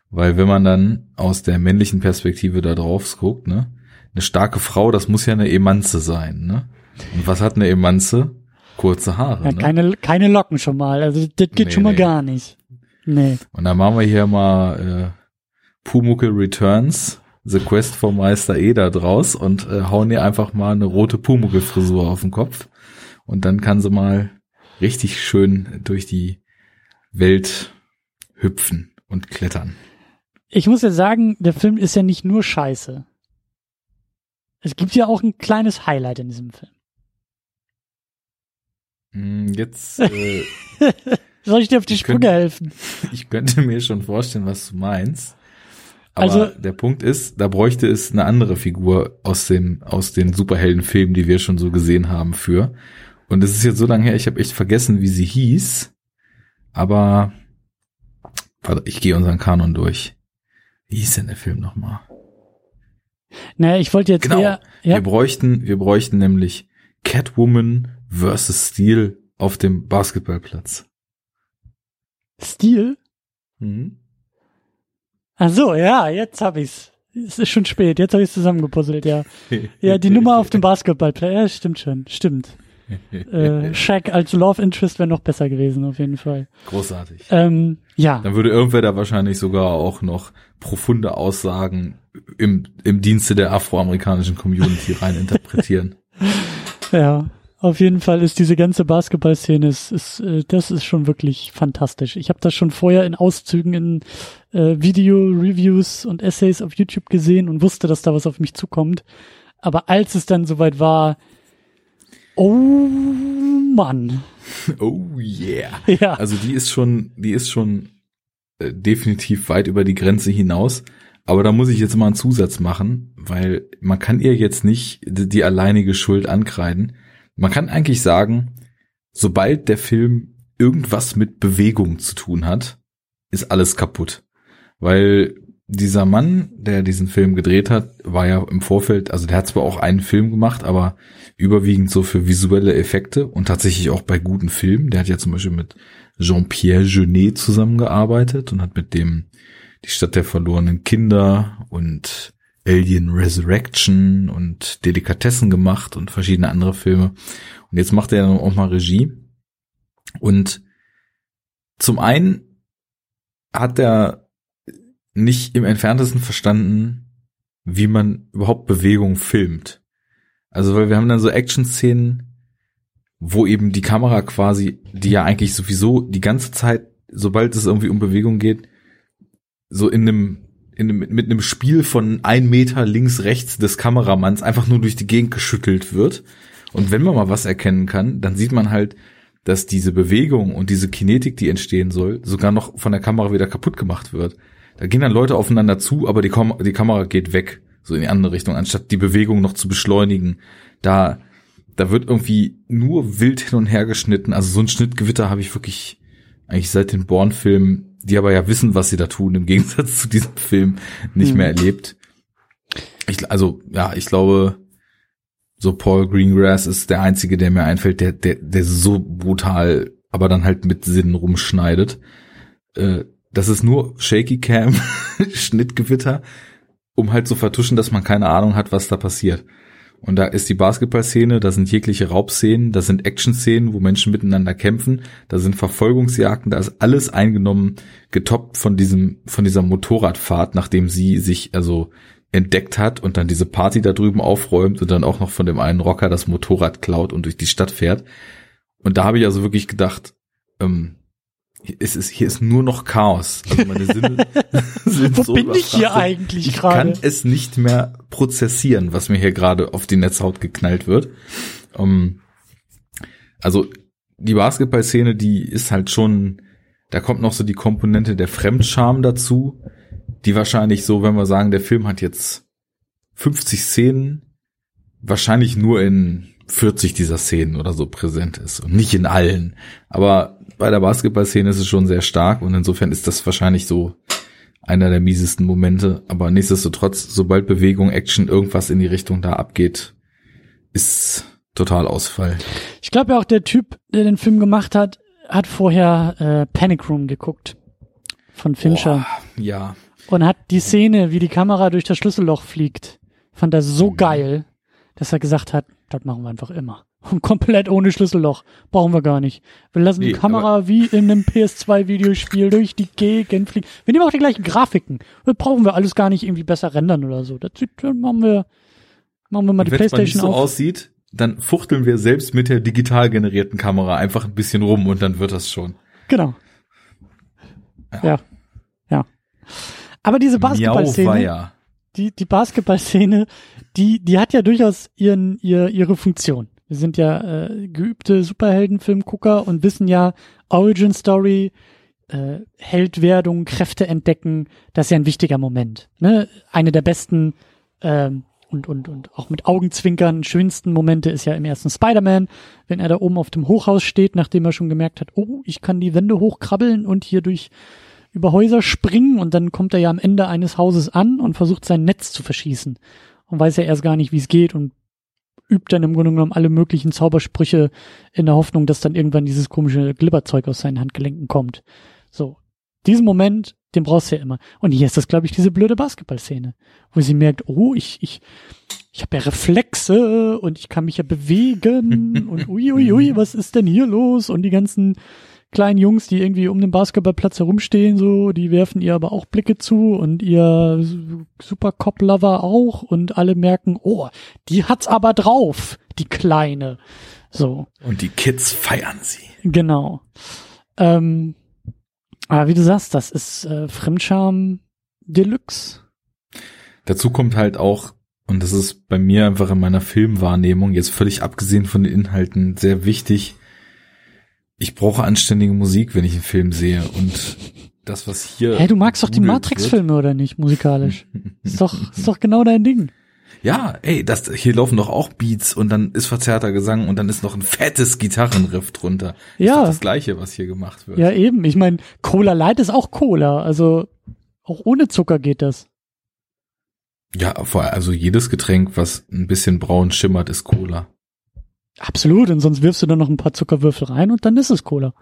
Weil wenn man dann aus der männlichen Perspektive da drauf guckt, ne, eine starke Frau, das muss ja eine Emanze sein, ne? Und was hat eine Emanze? Kurze Haare, Ja, ne? keine, keine Locken schon mal. Also das geht Nee, schon mal nee. gar nicht. Nee. Und dann machen wir hier mal äh, Pumuckel Returns, The Quest for Meister Eder draus und äh, hauen ihr einfach mal eine rote Pumuckel-Frisur auf den Kopf. Und dann kann sie mal richtig schön durch die Welt hüpfen und klettern. Ich muss ja sagen, der Film ist ja nicht nur scheiße. Es gibt ja auch ein kleines Highlight in diesem Film. Hm, Jetzt, äh, Soll ich dir auf die Sprünge könnte- helfen? ich könnte mir schon vorstellen, was du meinst. Aber Also- der Punkt ist, da bräuchte es eine andere Figur aus dem aus den Superheldenfilmen, die wir schon so gesehen haben für. Und es ist jetzt so lange her, ich habe echt vergessen, wie sie hieß. Aber warte, ich gehe unseren Kanon durch. Wie hieß denn der Film nochmal? Naja, ich wollte jetzt Genau. eher, ja, Wir bräuchten, wir bräuchten nämlich Catwoman versus Steel auf dem Basketballplatz. Stil. Mhm. Ach so, ja, jetzt hab ich's. Es ist schon spät, jetzt habe ich zusammengepuzzelt, ja. Ja, die Nummer auf dem Basketballplatz, ja, stimmt schon, stimmt. Äh, Shaq als Love Interest wäre noch besser gewesen, auf jeden Fall. Großartig. Ähm, ja, Dann würde irgendwer da wahrscheinlich sogar auch noch profunde Aussagen im, im Dienste der afroamerikanischen Community reininterpretieren. ja. Auf jeden Fall ist diese ganze Basketballszene, ist, ist, äh, das ist schon wirklich fantastisch. Ich habe das schon vorher in Auszügen in äh, Video-Reviews und Essays auf YouTube gesehen und wusste, dass da was auf mich zukommt. Aber als es dann soweit war, oh Mann. Oh yeah. Ja, Also die ist schon, die ist schon äh, definitiv weit über die Grenze hinaus. Aber da muss ich jetzt mal einen Zusatz machen, weil man kann ihr jetzt nicht die, die alleinige Schuld ankreiden. Man kann eigentlich sagen, sobald der Film irgendwas mit Bewegung zu tun hat, ist alles kaputt. Weil dieser Mann, der diesen Film gedreht hat, war ja im Vorfeld, also der hat zwar auch einen Film gemacht, aber überwiegend so für visuelle Effekte und tatsächlich auch bei guten Filmen. Der hat ja zum Beispiel mit Jean-Pierre Jeunet zusammengearbeitet und hat mit dem die Stadt der verlorenen Kinder und Alien Resurrection und Delikatessen gemacht und verschiedene andere Filme. Und jetzt macht er auch mal Regie. Und zum einen hat er nicht im entferntesten verstanden, wie man überhaupt Bewegung filmt. Also, weil wir haben dann so Action-Szenen, wo eben die Kamera quasi, die ja eigentlich sowieso die ganze Zeit, sobald es irgendwie um Bewegung geht, so in einem, in einem, mit einem Spiel von ein Meter links, rechts des Kameramanns einfach nur durch die Gegend geschüttelt wird. Und wenn man mal was erkennen kann, dann sieht man halt, dass diese Bewegung und diese Kinetik, die entstehen soll, sogar noch von der Kamera wieder kaputt gemacht wird. Da gehen dann Leute aufeinander zu, aber die, Kam die Kamera geht weg, so in die andere Richtung, anstatt die Bewegung noch zu beschleunigen. Da, da wird irgendwie nur wild hin und her geschnitten. Also so ein Schnittgewitter habe ich wirklich eigentlich seit den Born-Filmen, die aber ja wissen, was sie da tun, im Gegensatz zu diesem Film, nicht mhm. mehr erlebt. Ich, also, ja, ich glaube, so Paul Greengrass ist der einzige, der mir einfällt, der, der, der so brutal, aber dann halt mit Sinn rumschneidet. Äh, das ist nur Shaky Cam, Schnittgewitter, um halt zu vertuschen, dass man keine Ahnung hat, was da passiert. Und da ist die Basketballszene, da sind jegliche Raubszenen, da sind Action-Szenen, wo Menschen miteinander kämpfen, da sind Verfolgungsjagden, da ist alles eingenommen, getoppt von diesem, von dieser Motorradfahrt, nachdem sie sich also entdeckt hat und dann diese Party da drüben aufräumt und dann auch noch von dem einen Rocker das Motorrad klaut und durch die Stadt fährt. Und da habe ich also wirklich gedacht, ähm, es ist, hier ist nur noch Chaos. Also meine Sinne sind Wo so bin ich hier eigentlich gerade? Ich kann es nicht mehr prozessieren, was mir hier gerade auf die Netzhaut geknallt wird. Um, ähm, also die Basketballszene, die ist halt schon, da kommt noch so die Komponente der Fremdscham dazu, die wahrscheinlich so, wenn wir sagen, der Film hat jetzt 50 Szenen, wahrscheinlich nur in 40 dieser Szenen oder so präsent ist und nicht in allen. Aber bei der Basketballszene ist es schon sehr stark und insofern ist das wahrscheinlich so einer der miesesten Momente. Aber nichtsdestotrotz, sobald Bewegung, Action, irgendwas in die Richtung da abgeht, ist total Ausfall. Ich glaube ja auch der Typ, der den Film gemacht hat, hat vorher äh, Panic Room geguckt von Fincher. Boah, ja. Und hat die Szene, wie die Kamera durch das Schlüsselloch fliegt, fand er so mhm. geil, dass er gesagt hat, das machen wir einfach immer. Und komplett ohne Schlüsselloch. Brauchen wir gar nicht. Wir lassen nee, die Kamera wie in einem PS2-Videospiel durch die Gegend fliegen. Wir nehmen auch die gleichen Grafiken. Das brauchen wir alles gar nicht irgendwie besser rendern oder so. Das machen wir, machen wir mal die Playstation nicht so auf. aussieht, dann fuchteln wir selbst mit der digital generierten Kamera einfach ein bisschen rum und dann wird das schon. Genau. Ja. Ja. ja. Aber diese Basketballszene, die, die Basketballszene, die, die hat ja durchaus ihren, ihr, ihre Funktion. Wir sind ja äh, geübte Superheldenfilmgucker und wissen ja, Origin Story, äh, Heldwerdung, Kräfte entdecken, das ist ja ein wichtiger Moment. Ne? Eine der besten ähm, und, und, und auch mit Augenzwinkern schönsten Momente ist ja im ersten Spider-Man, wenn er da oben auf dem Hochhaus steht, nachdem er schon gemerkt hat, oh, ich kann die Wände hochkrabbeln und hier durch über Häuser springen und dann kommt er ja am Ende eines Hauses an und versucht sein Netz zu verschießen und weiß ja erst gar nicht, wie es geht und übt dann im Grunde genommen alle möglichen Zaubersprüche in der Hoffnung, dass dann irgendwann dieses komische Glibberzeug aus seinen Handgelenken kommt. So. Diesen Moment, den brauchst du ja immer. Und hier ist das, glaube ich, diese blöde Basketballszene, wo sie merkt, oh, ich, ich, ich habe ja Reflexe und ich kann mich ja bewegen und ui, ui, ui, was ist denn hier los? Und die ganzen kleinen Jungs, die irgendwie um den Basketballplatz herumstehen, so, die werfen ihr aber auch Blicke zu und ihr Super Cop Lover auch und alle merken, oh, die hat's aber drauf, die Kleine. So. Und die Kids feiern sie. Genau. Ähm, aber wie du sagst, das ist äh, Fremdscham Deluxe. Dazu kommt halt auch, und das ist bei mir einfach in meiner Filmwahrnehmung, jetzt völlig abgesehen von den Inhalten, sehr wichtig, ich brauche anständige Musik, wenn ich einen Film sehe und das, was hier. Hey, du magst doch die Matrix-Filme oder nicht, musikalisch? ist doch, ist doch genau dein Ding. Ja, ey, das, hier laufen doch auch Beats und dann ist verzerrter Gesang und dann ist noch ein fettes Gitarrenriff drunter. Ist Ja. doch das gleiche, was hier gemacht wird. Ja, eben. Ich meine, Cola Light ist auch Cola. Also auch ohne Zucker geht das. Ja, vor, also jedes Getränk, was ein bisschen braun schimmert, ist Cola. Absolut. Und sonst wirfst du da noch ein paar Zuckerwürfel rein und dann ist es Cola.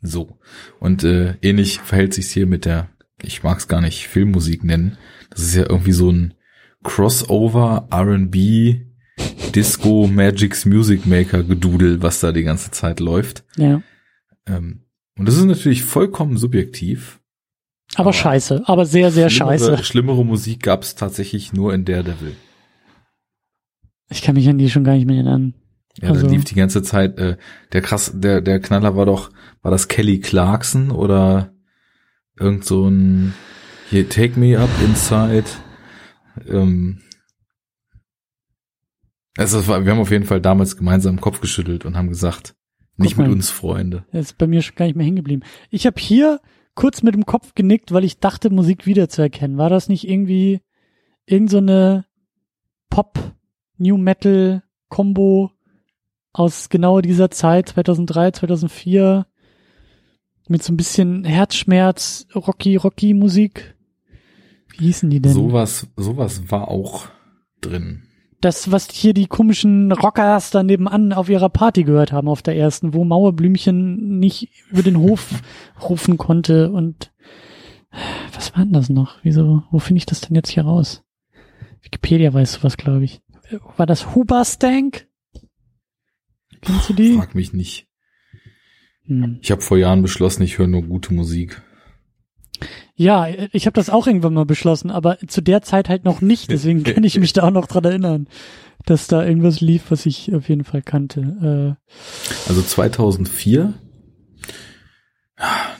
So. Und äh, ähnlich verhält sich's hier mit der, ich mag es gar nicht Filmmusik nennen. Das ist ja irgendwie so ein Crossover, R&B, Disco, Magic's Music Maker Gedudel, was da die ganze Zeit läuft. Ja. Ähm, und das ist natürlich vollkommen subjektiv. Aber, Aber scheiße. Aber sehr, sehr schlimmere, scheiße. Schlimmere Musik gab's tatsächlich nur in Daredevil. Ich kann mich an die schon gar nicht mehr erinnern. Ja, Also- da lief die ganze Zeit, äh, der krass, der, der Knaller war doch, war das Kelly Clarkson oder irgend so ein hier, Take Me Up Inside. Ähm, also es war, wir haben auf jeden Fall damals gemeinsam den Kopf geschüttelt und haben gesagt, nicht Guck mit mal. uns Freunde. Das ist bei mir schon gar nicht mehr hängen geblieben. Ich habe hier kurz mit dem Kopf genickt, weil ich dachte, Musik wiederzuerkennen. War das nicht irgendwie irgend so Pop, New Metal Combo aus genau dieser Zeit, 2003, 2004, mit so ein bisschen Herzschmerz, Rocky, Rocky Musik? Wie hießen die denn? Sowas, sowas war auch drin. das, was hier die komischen Rockers da nebenan auf ihrer Party gehört haben, auf der ersten, wo Mauerblümchen nicht über den Hof rufen konnte und was war denn das noch? Wieso, wo finde ich das denn jetzt hier raus? Wikipedia weiß sowas, glaube ich. War das Huberstank? Kennst du die? Frag mich nicht. Hm. Ich habe vor Jahren beschlossen, ich höre nur gute Musik. Ja, ich habe das auch irgendwann mal beschlossen, aber zu der Zeit halt noch nicht, deswegen kann ich mich da auch noch dran erinnern, dass da irgendwas lief, was ich auf jeden Fall kannte. Äh, Also 2004,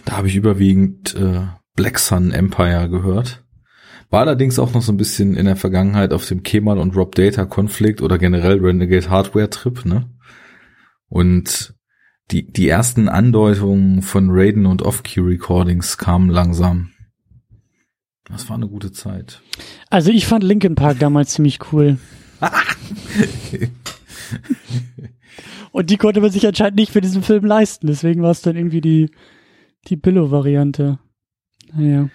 da habe ich überwiegend äh, Black Sun Empire gehört. War allerdings auch noch so ein bisschen in der Vergangenheit auf dem Kemal und Rob Data Konflikt oder generell Renegade Hardware Trip, ne? Und die, die ersten Andeutungen von Raiden und Off-Key Recordings kamen langsam. Das war eine gute Zeit. Also ich fand Linkin Park damals ziemlich cool. Und die konnte man sich anscheinend nicht für diesen Film leisten. Deswegen war es dann irgendwie die, die Billo-Variante. Naja.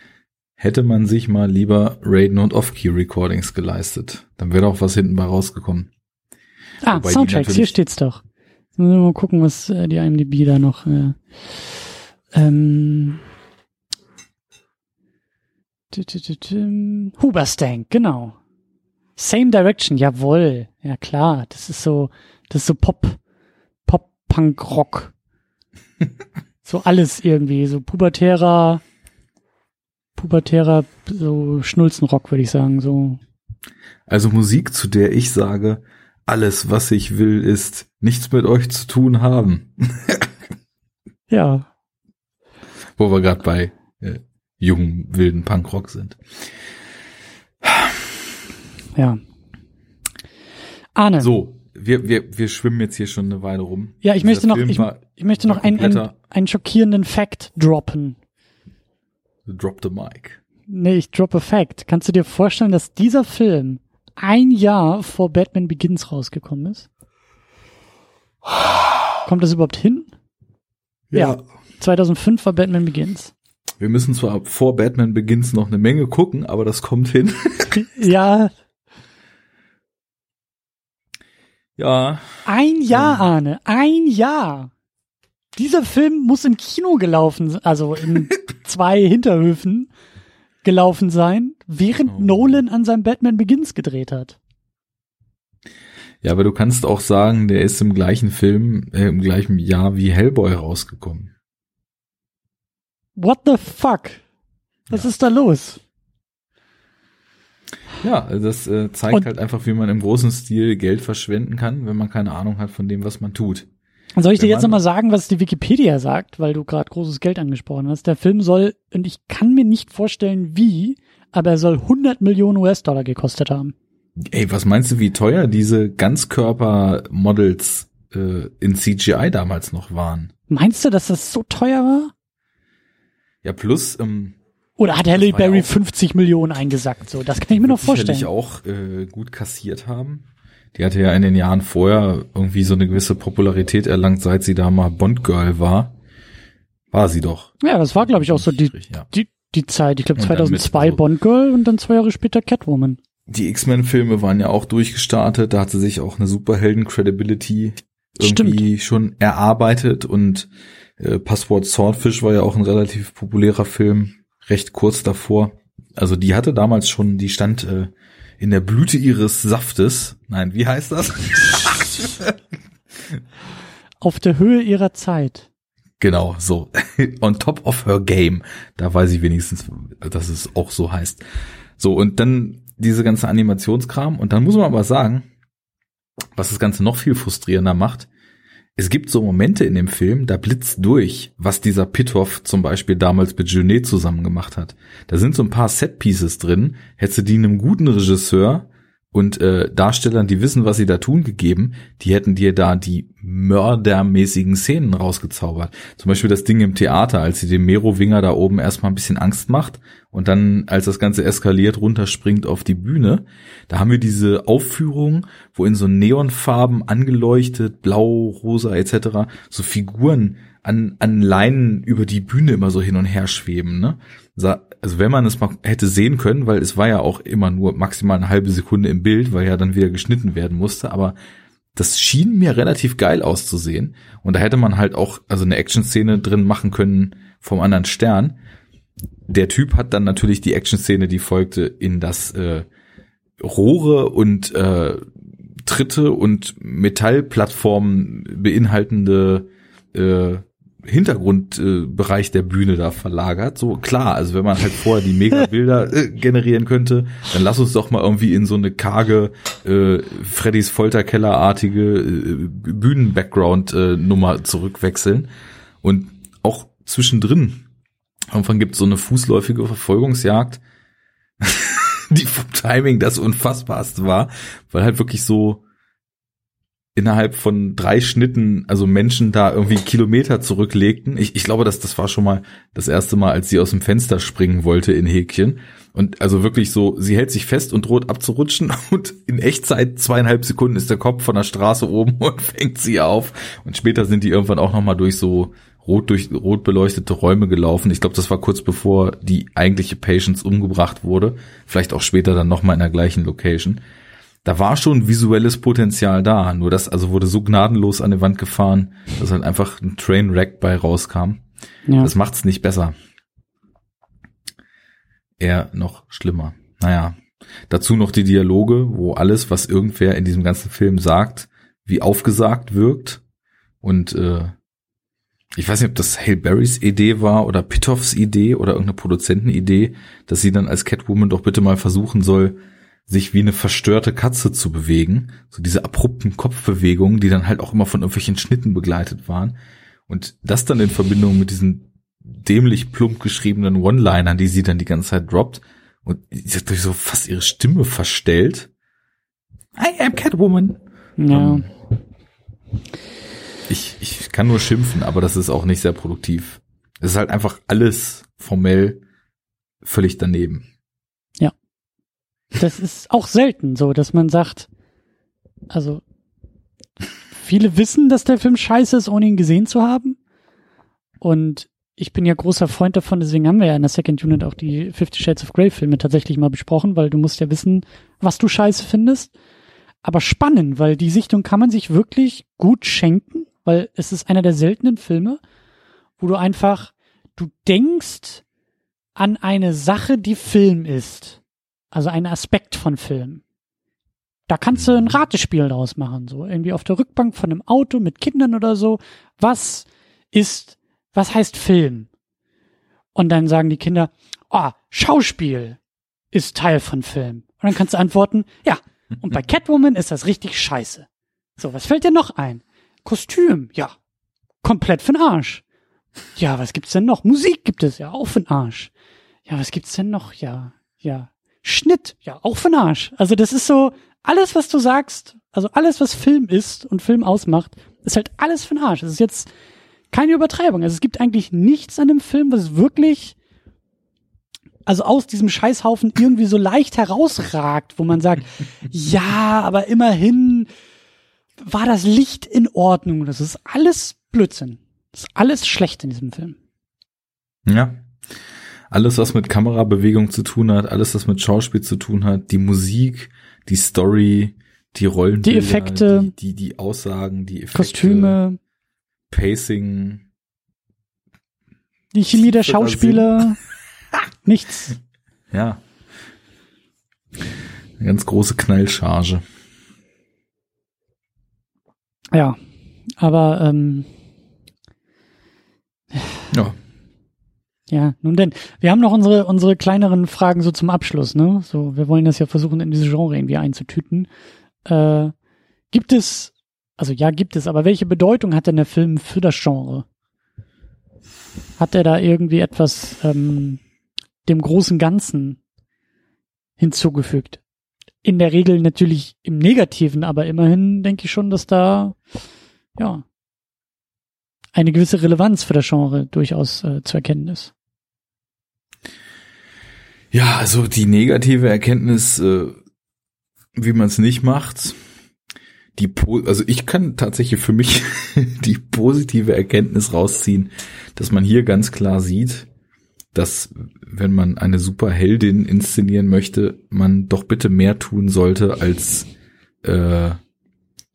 Hätte man sich mal lieber Raiden und Off-Key Recordings geleistet, dann wäre auch was hinten bei rausgekommen. Ah, Wobei Soundtracks, hier steht's doch. Müssen wir mal gucken, was äh, die IMDb da noch. Äh, ähm. Huberstank, genau. Same Direction, jawohl. Ja klar, das ist so, das ist so Pop, Pop, Punk, Rock. so alles irgendwie, so pubertärer, pubertärer, so Schnulzenrock, würde ich sagen, so. Also Musik, zu der ich sage, alles, was ich will, ist nichts mit euch zu tun haben. Ja, Wo wir gerade bei äh, jungen, wilden Punkrock sind. ja. Arne. So, wir, wir, wir schwimmen jetzt hier schon eine Weile rum. Ja, ich möchte noch, ich, ich möchte noch einen, einen, einen schockierenden Fact droppen. Drop the mic. Nee, ich droppe Fact. Kannst du dir vorstellen, dass dieser Film ein Jahr vor Batman Begins rausgekommen ist? Kommt das überhaupt hin? Ja. 2005 war Batman Begins. Wir müssen zwar vor Batman Begins noch eine Menge gucken, aber das kommt hin. Ja, ja, ein Jahr, Arne. Ein Jahr. Dieser Film muss im Kino gelaufen, also in zwei Hinterhöfen gelaufen sein, während Oh. Nolan an seinem Batman Begins gedreht hat. ja, aber du kannst auch sagen, der ist im gleichen Film, äh, im gleichen Jahr wie Hellboy rausgekommen. What the fuck? Was ist da los? Ja, also das äh, zeigt Und- halt einfach, wie man im großen Stil Geld verschwenden kann, wenn man keine Ahnung hat von dem, was man tut. Soll ich dir jetzt nochmal sagen, was die Wikipedia sagt, weil du gerade großes Geld angesprochen hast? Der Film soll, und ich kann mir nicht vorstellen, wie, aber er soll 100 Millionen US-Dollar gekostet haben. Ey, was meinst du, wie teuer diese Ganzkörper-Models äh, in CGI damals noch waren? Meinst du, dass das so teuer war? Ja, plus, ähm, Oder hat Halle Berry 50 Millionen eingesackt? So, das kann ich mir noch vorstellen. Die auch äh, gut kassiert haben. Die hatte ja in den Jahren vorher irgendwie so eine gewisse Popularität erlangt, seit sie da mal Bond Girl war. War sie doch. Ja, das war glaube ich auch so die, ja. die, die Zeit. Ich glaube 2002 so Bond Girl und dann zwei Jahre später Catwoman. Die X-Men-Filme waren ja auch durchgestartet. Da hat sie sich auch eine Superhelden-Credibility irgendwie Stimmt. schon erarbeitet und äh, Passwort Swordfish war ja auch ein relativ populärer Film, recht kurz davor. Also die hatte damals schon, die stand äh, in der Blüte ihres Saftes. Nein, wie heißt das? Auf der Höhe ihrer Zeit. Genau, so. On top of her game. Da weiß ich wenigstens, dass es auch so heißt. So, und dann diese ganze Animationskram. Und dann muss man aber sagen, was das Ganze noch viel frustrierender macht, es gibt so Momente in dem Film, da blitzt durch, was dieser Pitoff zum Beispiel damals mit Junet zusammen gemacht hat. Da sind so ein paar Setpieces drin. Hättest du die einem guten Regisseur und äh, Darstellern, die wissen, was sie da tun, gegeben, die hätten dir da die mördermäßigen Szenen rausgezaubert. Zum Beispiel das Ding im Theater, als sie dem Merowinger da oben erstmal ein bisschen Angst macht und dann, als das Ganze eskaliert, runterspringt auf die Bühne. Da haben wir diese Aufführung, wo in so Neonfarben angeleuchtet, blau, rosa etc. so Figuren an, an Leinen über die Bühne immer so hin und her schweben. Ne? Also wenn man es mal hätte sehen können, weil es war ja auch immer nur maximal eine halbe Sekunde im Bild, weil ja dann wieder geschnitten werden musste, aber das schien mir relativ geil auszusehen. Und da hätte man halt auch also eine Action-Szene drin machen können vom anderen Stern. Der Typ hat dann natürlich die Action-Szene, die folgte, in das äh, Rohre und äh, Tritte und Metallplattformen beinhaltende äh, Hintergrundbereich äh, der Bühne da verlagert. So klar, also wenn man halt vorher die Mega-Bilder äh, generieren könnte, dann lass uns doch mal irgendwie in so eine karge äh, Freddys Folterkeller-artige äh, Bühnen-Background-Nummer zurückwechseln. Und auch zwischendrin, irgendwann gibt es so eine fußläufige Verfolgungsjagd, die vom Timing das unfassbarste war, weil halt wirklich so innerhalb von drei Schnitten, also Menschen da irgendwie Kilometer zurücklegten. Ich, ich glaube, dass das war schon mal das erste Mal, als sie aus dem Fenster springen wollte in Häkchen. Und also wirklich so, sie hält sich fest und droht abzurutschen und in Echtzeit zweieinhalb Sekunden ist der Kopf von der Straße oben und fängt sie auf. Und später sind die irgendwann auch nochmal durch so rot durch rot beleuchtete Räume gelaufen. Ich glaube, das war kurz bevor die eigentliche Patience umgebracht wurde. Vielleicht auch später dann nochmal in der gleichen Location da war schon visuelles Potenzial da. Nur das also wurde so gnadenlos an die Wand gefahren, dass halt einfach ein Trainwreck bei rauskam. Ja. Das macht's nicht besser. Eher noch schlimmer. Naja. Dazu noch die Dialoge, wo alles, was irgendwer in diesem ganzen Film sagt, wie aufgesagt wirkt. Und äh, ich weiß nicht, ob das Hale Berrys Idee war oder Pitoffs Idee oder irgendeine Produzentenidee, dass sie dann als Catwoman doch bitte mal versuchen soll, sich wie eine verstörte Katze zu bewegen. So diese abrupten Kopfbewegungen, die dann halt auch immer von irgendwelchen Schnitten begleitet waren. Und das dann in Verbindung mit diesen dämlich plump geschriebenen One-Linern, die sie dann die ganze Zeit droppt. Und sie hat durch so fast ihre Stimme verstellt. I am Catwoman. Ja. Um, ähm, ich, ich kann nur schimpfen, aber das ist auch nicht sehr produktiv. Es ist halt einfach alles formell völlig daneben. Das ist auch selten so, dass man sagt, also viele wissen, dass der Film scheiße ist, ohne ihn gesehen zu haben. Und ich bin ja großer Freund davon, deswegen haben wir ja in der Second Unit auch die Fifty Shades of Grey Filme tatsächlich mal besprochen, weil du musst ja wissen, was du scheiße findest. Aber spannend, weil die Sichtung kann man sich wirklich gut schenken, weil es ist einer der seltenen Filme, wo du einfach, du denkst an eine Sache, die Film ist also ein Aspekt von Film. Da kannst du ein Ratespiel draus machen, so irgendwie auf der Rückbank von einem Auto mit Kindern oder so. Was ist, was heißt Film? Und dann sagen die Kinder, oh, Schauspiel ist Teil von Film. Und dann kannst du antworten, ja, und bei Catwoman ist das richtig scheiße. So, was fällt dir noch ein? Kostüm, ja, komplett für'n Arsch. Ja, was gibt's denn noch? Musik gibt es ja, auch für'n Arsch. Ja, was gibt's denn noch? Ja, ja, Schnitt, ja, auch von Arsch. Also das ist so, alles, was du sagst, also alles, was Film ist und Film ausmacht, ist halt alles von Arsch. Es ist jetzt keine Übertreibung. Also es gibt eigentlich nichts an dem Film, was wirklich also aus diesem Scheißhaufen irgendwie so leicht herausragt, wo man sagt, ja, aber immerhin war das Licht in Ordnung. Das ist alles Blödsinn. Das ist alles schlecht in diesem Film. Ja. Alles, was mit Kamerabewegung zu tun hat, alles, was mit Schauspiel zu tun hat, die Musik, die Story, die Rollen, die Effekte, die, die, die Aussagen, die Effekte, Kostüme, Pacing, die Chemie der Schauspieler, nichts. Ja. Eine ganz große Knallcharge. Ja, aber ähm, ja. Ja, nun denn, wir haben noch unsere unsere kleineren Fragen so zum Abschluss, ne? So, wir wollen das ja versuchen in diese Genre irgendwie einzutüten. Äh, gibt es, also ja, gibt es, aber welche Bedeutung hat denn der Film für das Genre? Hat er da irgendwie etwas ähm, dem großen Ganzen hinzugefügt? In der Regel natürlich im Negativen, aber immerhin denke ich schon, dass da ja eine gewisse Relevanz für das Genre durchaus äh, zu erkennen ist. Ja, also die negative Erkenntnis, äh, wie man es nicht macht, die po also ich kann tatsächlich für mich die positive Erkenntnis rausziehen, dass man hier ganz klar sieht, dass wenn man eine Superheldin inszenieren möchte, man doch bitte mehr tun sollte als äh,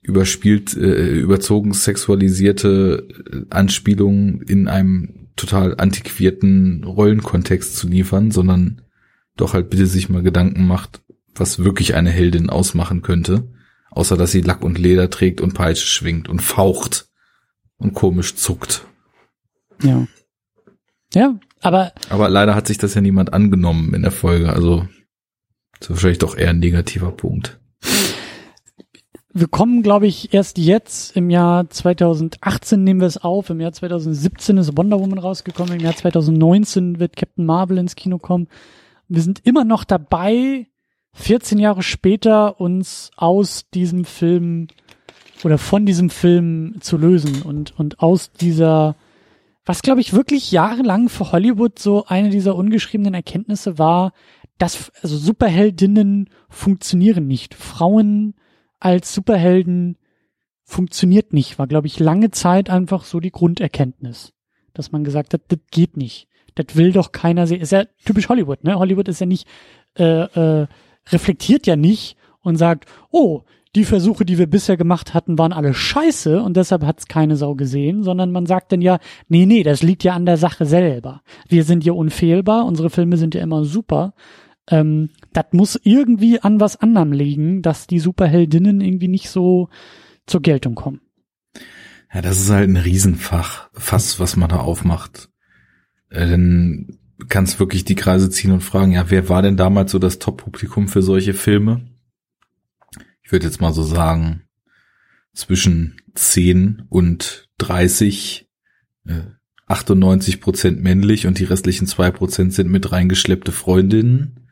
überspielt, äh, überzogen sexualisierte äh, Anspielungen in einem total antiquierten Rollenkontext zu liefern, sondern doch halt bitte sich mal Gedanken macht, was wirklich eine Heldin ausmachen könnte, außer dass sie Lack und Leder trägt und Peitsche schwingt und faucht und komisch zuckt. Ja. Ja, aber. Aber leider hat sich das ja niemand angenommen in der Folge, also das ist wahrscheinlich doch eher ein negativer Punkt wir kommen, glaube ich, erst jetzt im Jahr 2018 nehmen wir es auf. Im Jahr 2017 ist Wonder Woman rausgekommen. Im Jahr 2019 wird Captain Marvel ins Kino kommen. Wir sind immer noch dabei, 14 Jahre später uns aus diesem Film oder von diesem Film zu lösen und, und aus dieser, was glaube ich wirklich jahrelang für Hollywood so eine dieser ungeschriebenen Erkenntnisse war, dass also Superheldinnen funktionieren nicht. Frauen als Superhelden funktioniert nicht, war, glaube ich, lange Zeit einfach so die Grunderkenntnis, dass man gesagt hat, das geht nicht. Das will doch keiner sehen. Ist ja typisch Hollywood, ne? Hollywood ist ja nicht, äh, äh, reflektiert ja nicht und sagt, oh, die Versuche, die wir bisher gemacht hatten, waren alle scheiße und deshalb hat's keine Sau gesehen, sondern man sagt dann ja, nee, nee, das liegt ja an der Sache selber. Wir sind ja unfehlbar, unsere Filme sind ja immer super ähm, das muss irgendwie an was anderem liegen, dass die Superheldinnen irgendwie nicht so zur Geltung kommen. Ja, das ist halt ein Riesenfach, Fass, was man da aufmacht. Äh, dann kannst wirklich die Kreise ziehen und fragen, ja, wer war denn damals so das Top-Publikum für solche Filme? Ich würde jetzt mal so sagen, zwischen 10 und 30, äh, 98 Prozent männlich und die restlichen zwei Prozent sind mit reingeschleppte Freundinnen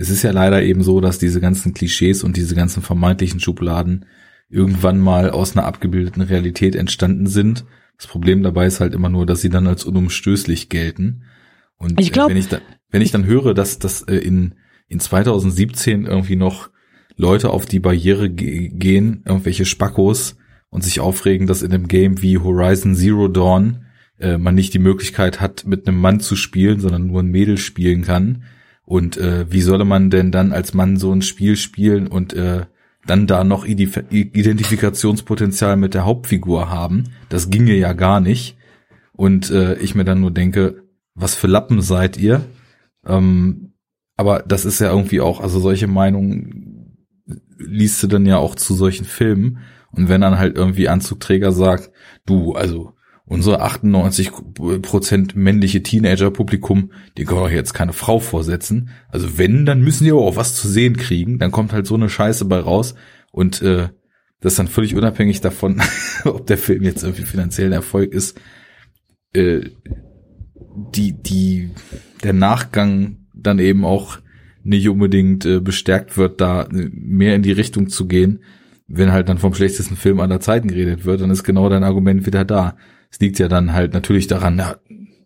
es ist ja leider eben so, dass diese ganzen Klischees und diese ganzen vermeintlichen Schubladen irgendwann mal aus einer abgebildeten Realität entstanden sind. Das Problem dabei ist halt immer nur, dass sie dann als unumstößlich gelten. Und ich glaub, wenn ich da, wenn ich dann höre, dass das äh, in in 2017 irgendwie noch Leute auf die Barriere gehen, irgendwelche Spackos und sich aufregen, dass in einem Game wie Horizon Zero Dawn äh, man nicht die Möglichkeit hat, mit einem Mann zu spielen, sondern nur ein Mädel spielen kann, und äh, wie solle man denn dann als Mann so ein Spiel spielen und äh, dann da noch Identifikationspotenzial mit der Hauptfigur haben? Das ginge ja gar nicht. Und äh, ich mir dann nur denke, was für Lappen seid ihr? Ähm, aber das ist ja irgendwie auch, also solche Meinungen liest du dann ja auch zu solchen Filmen. Und wenn dann halt irgendwie Anzugträger sagt, du, also unser 98 Prozent männliche Teenager-Publikum, die können auch jetzt keine Frau vorsetzen. Also wenn, dann müssen die aber auch was zu sehen kriegen. Dann kommt halt so eine Scheiße bei raus. Und äh, das ist dann völlig unabhängig davon, ob der Film jetzt irgendwie finanziell ein Erfolg ist. Äh, die, die, der Nachgang dann eben auch nicht unbedingt äh, bestärkt wird, da mehr in die Richtung zu gehen. Wenn halt dann vom schlechtesten Film aller Zeiten geredet wird, dann ist genau dein Argument wieder da. Es liegt ja dann halt natürlich daran, ja,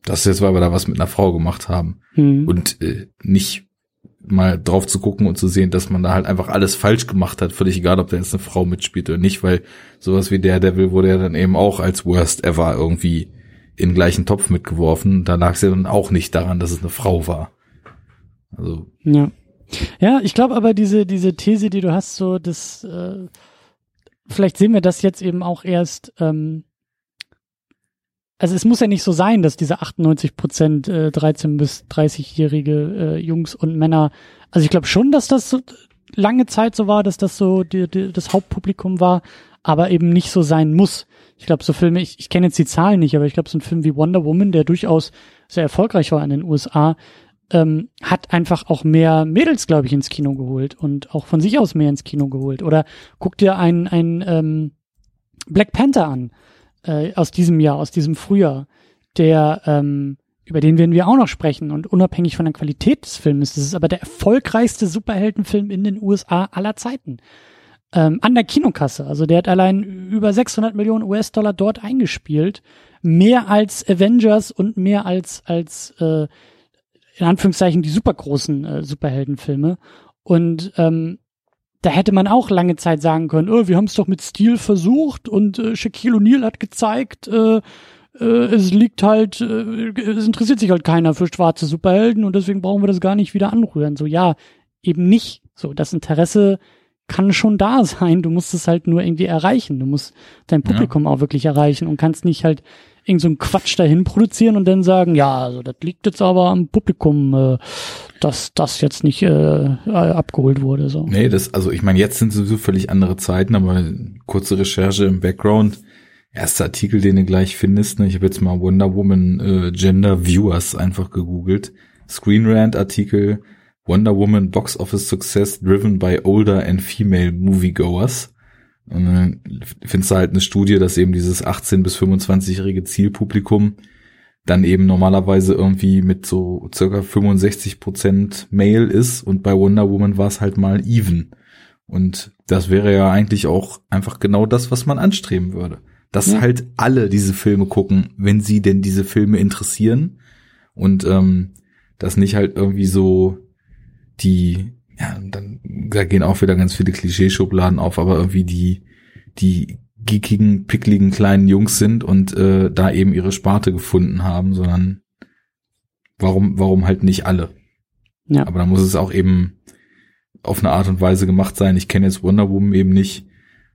Das ist jetzt, weil wir da was mit einer Frau gemacht haben. Hm. Und äh, nicht mal drauf zu gucken und zu sehen, dass man da halt einfach alles falsch gemacht hat, völlig egal, ob da jetzt eine Frau mitspielt oder nicht, weil sowas wie der Devil wurde ja dann eben auch als Worst Ever irgendwie in den gleichen Topf mitgeworfen. Da lag es ja dann auch nicht daran, dass es eine Frau war. Also. Ja. Ja, ich glaube aber diese, diese These, die du hast, so, das, äh, vielleicht sehen wir das jetzt eben auch erst, ähm, also es muss ja nicht so sein, dass diese 98 Prozent äh, 13 bis 30-jährige äh, Jungs und Männer, also ich glaube schon, dass das so lange Zeit so war, dass das so die, die, das Hauptpublikum war, aber eben nicht so sein muss. Ich glaube, so Filme, ich, ich kenne jetzt die Zahlen nicht, aber ich glaube, so ein Film wie Wonder Woman, der durchaus sehr erfolgreich war in den USA, ähm, hat einfach auch mehr Mädels, glaube ich, ins Kino geholt und auch von sich aus mehr ins Kino geholt. Oder guck dir ein, ein ähm, Black Panther an äh, aus diesem Jahr, aus diesem Frühjahr, der ähm, über den werden wir auch noch sprechen und unabhängig von der Qualität des Films, das ist aber der erfolgreichste Superheldenfilm in den USA aller Zeiten. Ähm, an der Kinokasse, also der hat allein über 600 Millionen US-Dollar dort eingespielt, mehr als Avengers und mehr als als äh, in Anführungszeichen die supergroßen äh, Superheldenfilme. Und ähm, da hätte man auch lange Zeit sagen können, oh, wir haben es doch mit Stil versucht und äh, Shaquille O'Neal hat gezeigt, äh, äh, es liegt halt, äh, es interessiert sich halt keiner für schwarze Superhelden und deswegen brauchen wir das gar nicht wieder anrühren. So, ja, eben nicht. So, das Interesse kann schon da sein. Du musst es halt nur irgendwie erreichen. Du musst dein Publikum ja. auch wirklich erreichen und kannst nicht halt irgend so einen Quatsch dahin produzieren und dann sagen, ja, also das liegt jetzt aber am Publikum, äh, dass das jetzt nicht äh, abgeholt wurde. So. Nee, das, also ich meine, jetzt sind sowieso völlig andere Zeiten, aber kurze Recherche im Background. Erster Artikel, den du gleich findest, ne? ich habe jetzt mal Wonder Woman äh, Gender Viewers einfach gegoogelt. Screen Rant Artikel Wonder Woman Box Office Success driven by older and female moviegoers. Und dann findest du halt eine Studie, dass eben dieses 18- bis 25-jährige Zielpublikum dann eben normalerweise irgendwie mit so circa 65 Prozent Male ist und bei Wonder Woman war es halt mal even. Und das wäre ja eigentlich auch einfach genau das, was man anstreben würde. Dass ja. halt alle diese Filme gucken, wenn sie denn diese Filme interessieren und ähm, das nicht halt irgendwie so die ja, dann da gehen auch wieder ganz viele Klischeeschubladen auf, aber irgendwie die, die geekigen, pickligen kleinen Jungs sind und äh, da eben ihre Sparte gefunden haben, sondern warum, warum halt nicht alle? Ja. Aber da muss es auch eben auf eine Art und Weise gemacht sein. Ich kenne jetzt Wonder Woman eben nicht,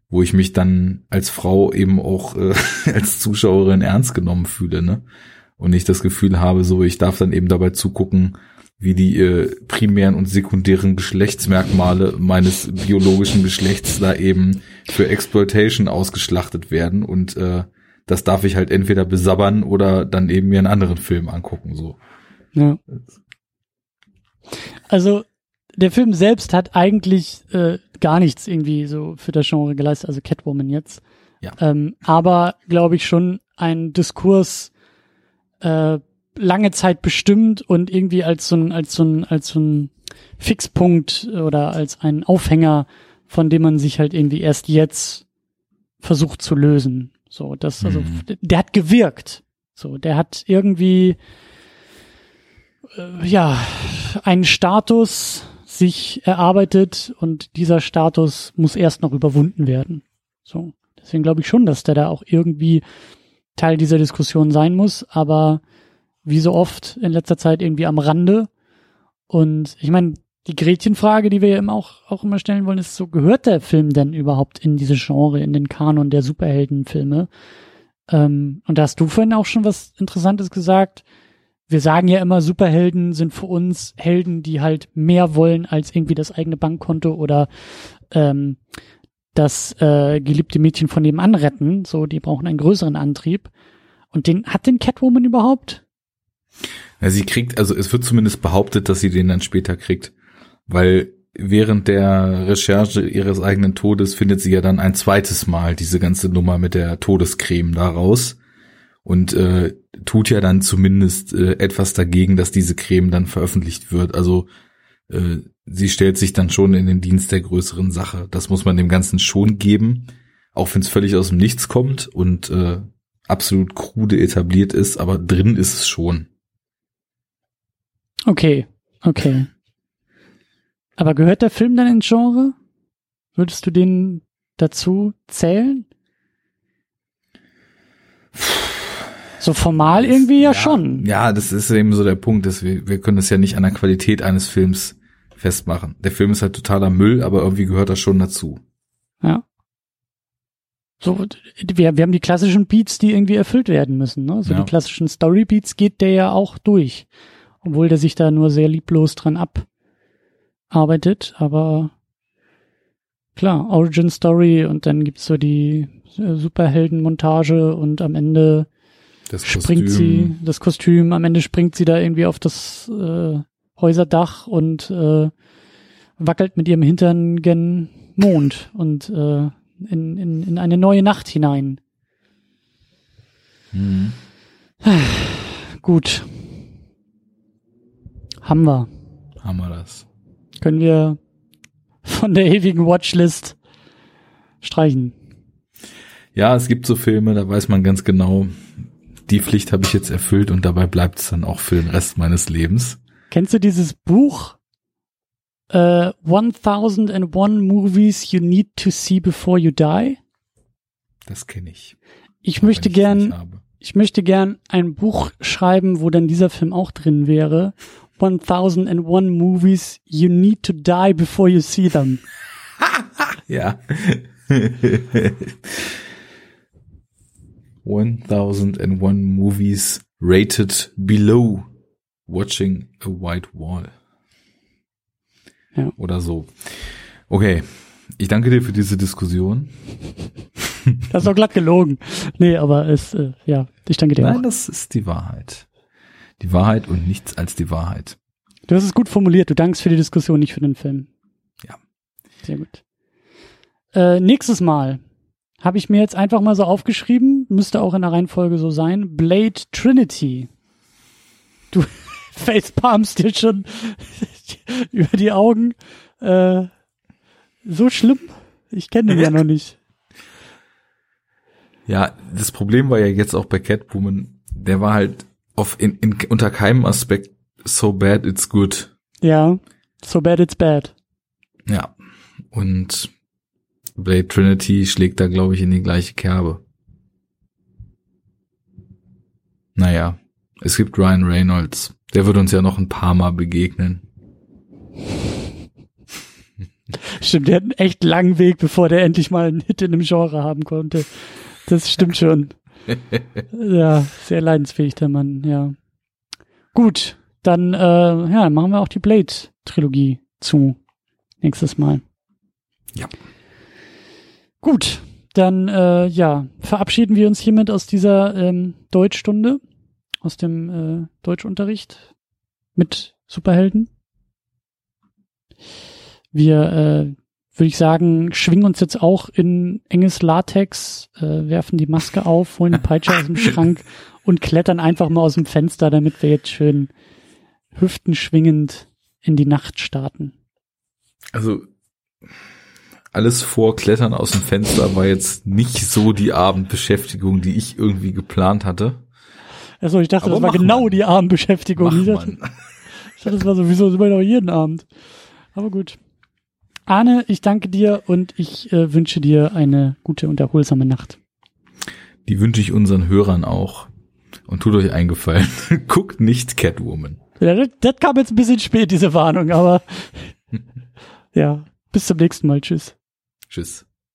wo ich mich dann als Frau eben auch äh, als Zuschauerin ernst genommen fühle, ne? Und nicht das Gefühl habe, so ich darf dann eben dabei zugucken, wie die äh, primären und sekundären Geschlechtsmerkmale meines biologischen Geschlechts da eben für Exploitation ausgeschlachtet werden und äh, das darf ich halt entweder besabbern oder dann eben mir einen anderen Film angucken so. Ja. Also der Film selbst hat eigentlich äh, gar nichts irgendwie so für das Genre geleistet, also Catwoman jetzt. Ja. Ähm, aber glaube ich schon ein Diskurs äh, lange Zeit bestimmt und irgendwie als so ein, als so ein, als so ein Fixpunkt oder als ein Aufhänger, von dem man sich halt irgendwie erst jetzt versucht zu lösen. So, das, also, mhm. der hat gewirkt. So, der hat irgendwie, äh, ja, einen Status sich erarbeitet und dieser Status muss erst noch überwunden werden. So, deswegen glaube ich schon, dass der da auch irgendwie Teil dieser Diskussion sein muss, aber wie so oft in letzter Zeit irgendwie am Rande. Und ich meine, die Gretchenfrage, die wir ja immer auch, auch immer stellen wollen, ist so, gehört der Film denn überhaupt in diese Genre, in den Kanon der Superheldenfilme? Ähm, und da hast du vorhin auch schon was Interessantes gesagt. Wir sagen ja immer, Superhelden sind für uns Helden, die halt mehr wollen als irgendwie das eigene Bankkonto oder ähm, das äh, geliebte Mädchen von nebenan retten. So, die brauchen einen größeren Antrieb. Und den hat den Catwoman überhaupt? Ja, sie kriegt, also es wird zumindest behauptet, dass sie den dann später kriegt, weil während der Recherche ihres eigenen Todes findet sie ja dann ein zweites Mal diese ganze Nummer mit der Todescreme daraus und äh, tut ja dann zumindest äh, etwas dagegen, dass diese Creme dann veröffentlicht wird. Also äh, sie stellt sich dann schon in den Dienst der größeren Sache. Das muss man dem Ganzen schon geben, auch wenn es völlig aus dem Nichts kommt und äh, absolut krude etabliert ist, aber drin ist es schon. Okay, okay. Aber gehört der Film dann ins Genre? Würdest du den dazu zählen? So formal irgendwie ja, ja, schon. Ja, das ist eben so der Punkt, dass wir, wir können das ja nicht an der Qualität eines Films festmachen. Der Film ist halt totaler Müll, aber irgendwie gehört das schon dazu. Ja. So, wir, wir haben die klassischen Beats, die irgendwie erfüllt werden müssen. Ne? So ja. die klassischen Story Beats geht der ja auch durch, obwohl der sich da nur sehr lieblos dran abarbeitet. Aber klar, Origin Story und dann gibt's so die äh, Superheldenmontage und am Ende das springt Kostüm. sie das Kostüm. Am Ende springt sie da irgendwie auf das äh, Häuserdach und äh, wackelt mit ihrem Hintern gen Mond und äh, in, in, in eine neue Nacht hinein. Mhm. Gut. Haben wir. Haben wir das. Können wir von der ewigen Watchlist streichen. Ja, es gibt so Filme, da weiß man ganz genau, die Pflicht habe ich jetzt erfüllt und dabei bleibt es dann auch für den Rest meines Lebens. Kennst du dieses Buch uh, 1001 Movies You Need to See Before You Die. Das kenne ich. Ich möchte gern, ich möchte gern ein Buch schreiben, wo dann dieser Film auch drin wäre. 1001 Movies You Need to Die Before You See Them. ja. 1001 Movies rated below watching a white wall. Ja. Oder so. Okay. Ich danke dir für diese Diskussion. Das ist doch glatt gelogen. Nee, aber es, äh, ja, ich danke dir Nein, auch. das ist die Wahrheit. Die Wahrheit und nichts als die Wahrheit. Du hast es gut formuliert. Du dankst für die Diskussion, nicht für den Film. Ja. Sehr gut. Äh, nächstes Mal habe ich mir jetzt einfach mal so aufgeschrieben, müsste auch in der Reihenfolge so sein, Blade Trinity. Du facepalmst dir schon über die Augen. Äh, so schlimm? Ich kenne den ja noch nicht. Ja, das Problem war ja jetzt auch bei Catwoman, der war halt auf in, in, unter keinem Aspekt so bad it's good. Ja, so bad it's bad. Ja, und Blade Trinity schlägt da glaube ich in die gleiche Kerbe. Naja, es gibt Ryan Reynolds. Der wird uns ja noch ein paar Mal begegnen. Stimmt, der hat einen echt langen Weg, bevor der endlich mal einen Hit in einem Genre haben konnte. Das stimmt schon. Ja, sehr leidensfähig, der Mann, ja. Gut, dann äh, ja, machen wir auch die Blade-Trilogie zu. Nächstes Mal. Ja. Gut, dann äh, ja, verabschieden wir uns hiermit aus dieser ähm, Deutschstunde aus dem äh, Deutschunterricht mit Superhelden. Wir, äh, würde ich sagen, schwingen uns jetzt auch in enges Latex, äh, werfen die Maske auf, holen die Peitsche aus dem Schrank und klettern einfach mal aus dem Fenster, damit wir jetzt schön hüftenschwingend in die Nacht starten. Also alles vor Klettern aus dem Fenster war jetzt nicht so die Abendbeschäftigung, die ich irgendwie geplant hatte. Also ich dachte, Aber das war genau man. die Abendbeschäftigung. Ich dachte, ich dachte, das war sowieso immer noch jeden Abend. Aber gut. Arne, ich danke dir und ich äh, wünsche dir eine gute und erholsame Nacht. Die wünsche ich unseren Hörern auch. Und tut euch eingefallen, guckt nicht Catwoman. Ja, das, das kam jetzt ein bisschen spät, diese Warnung, aber ja, bis zum nächsten Mal. Tschüss. Tschüss.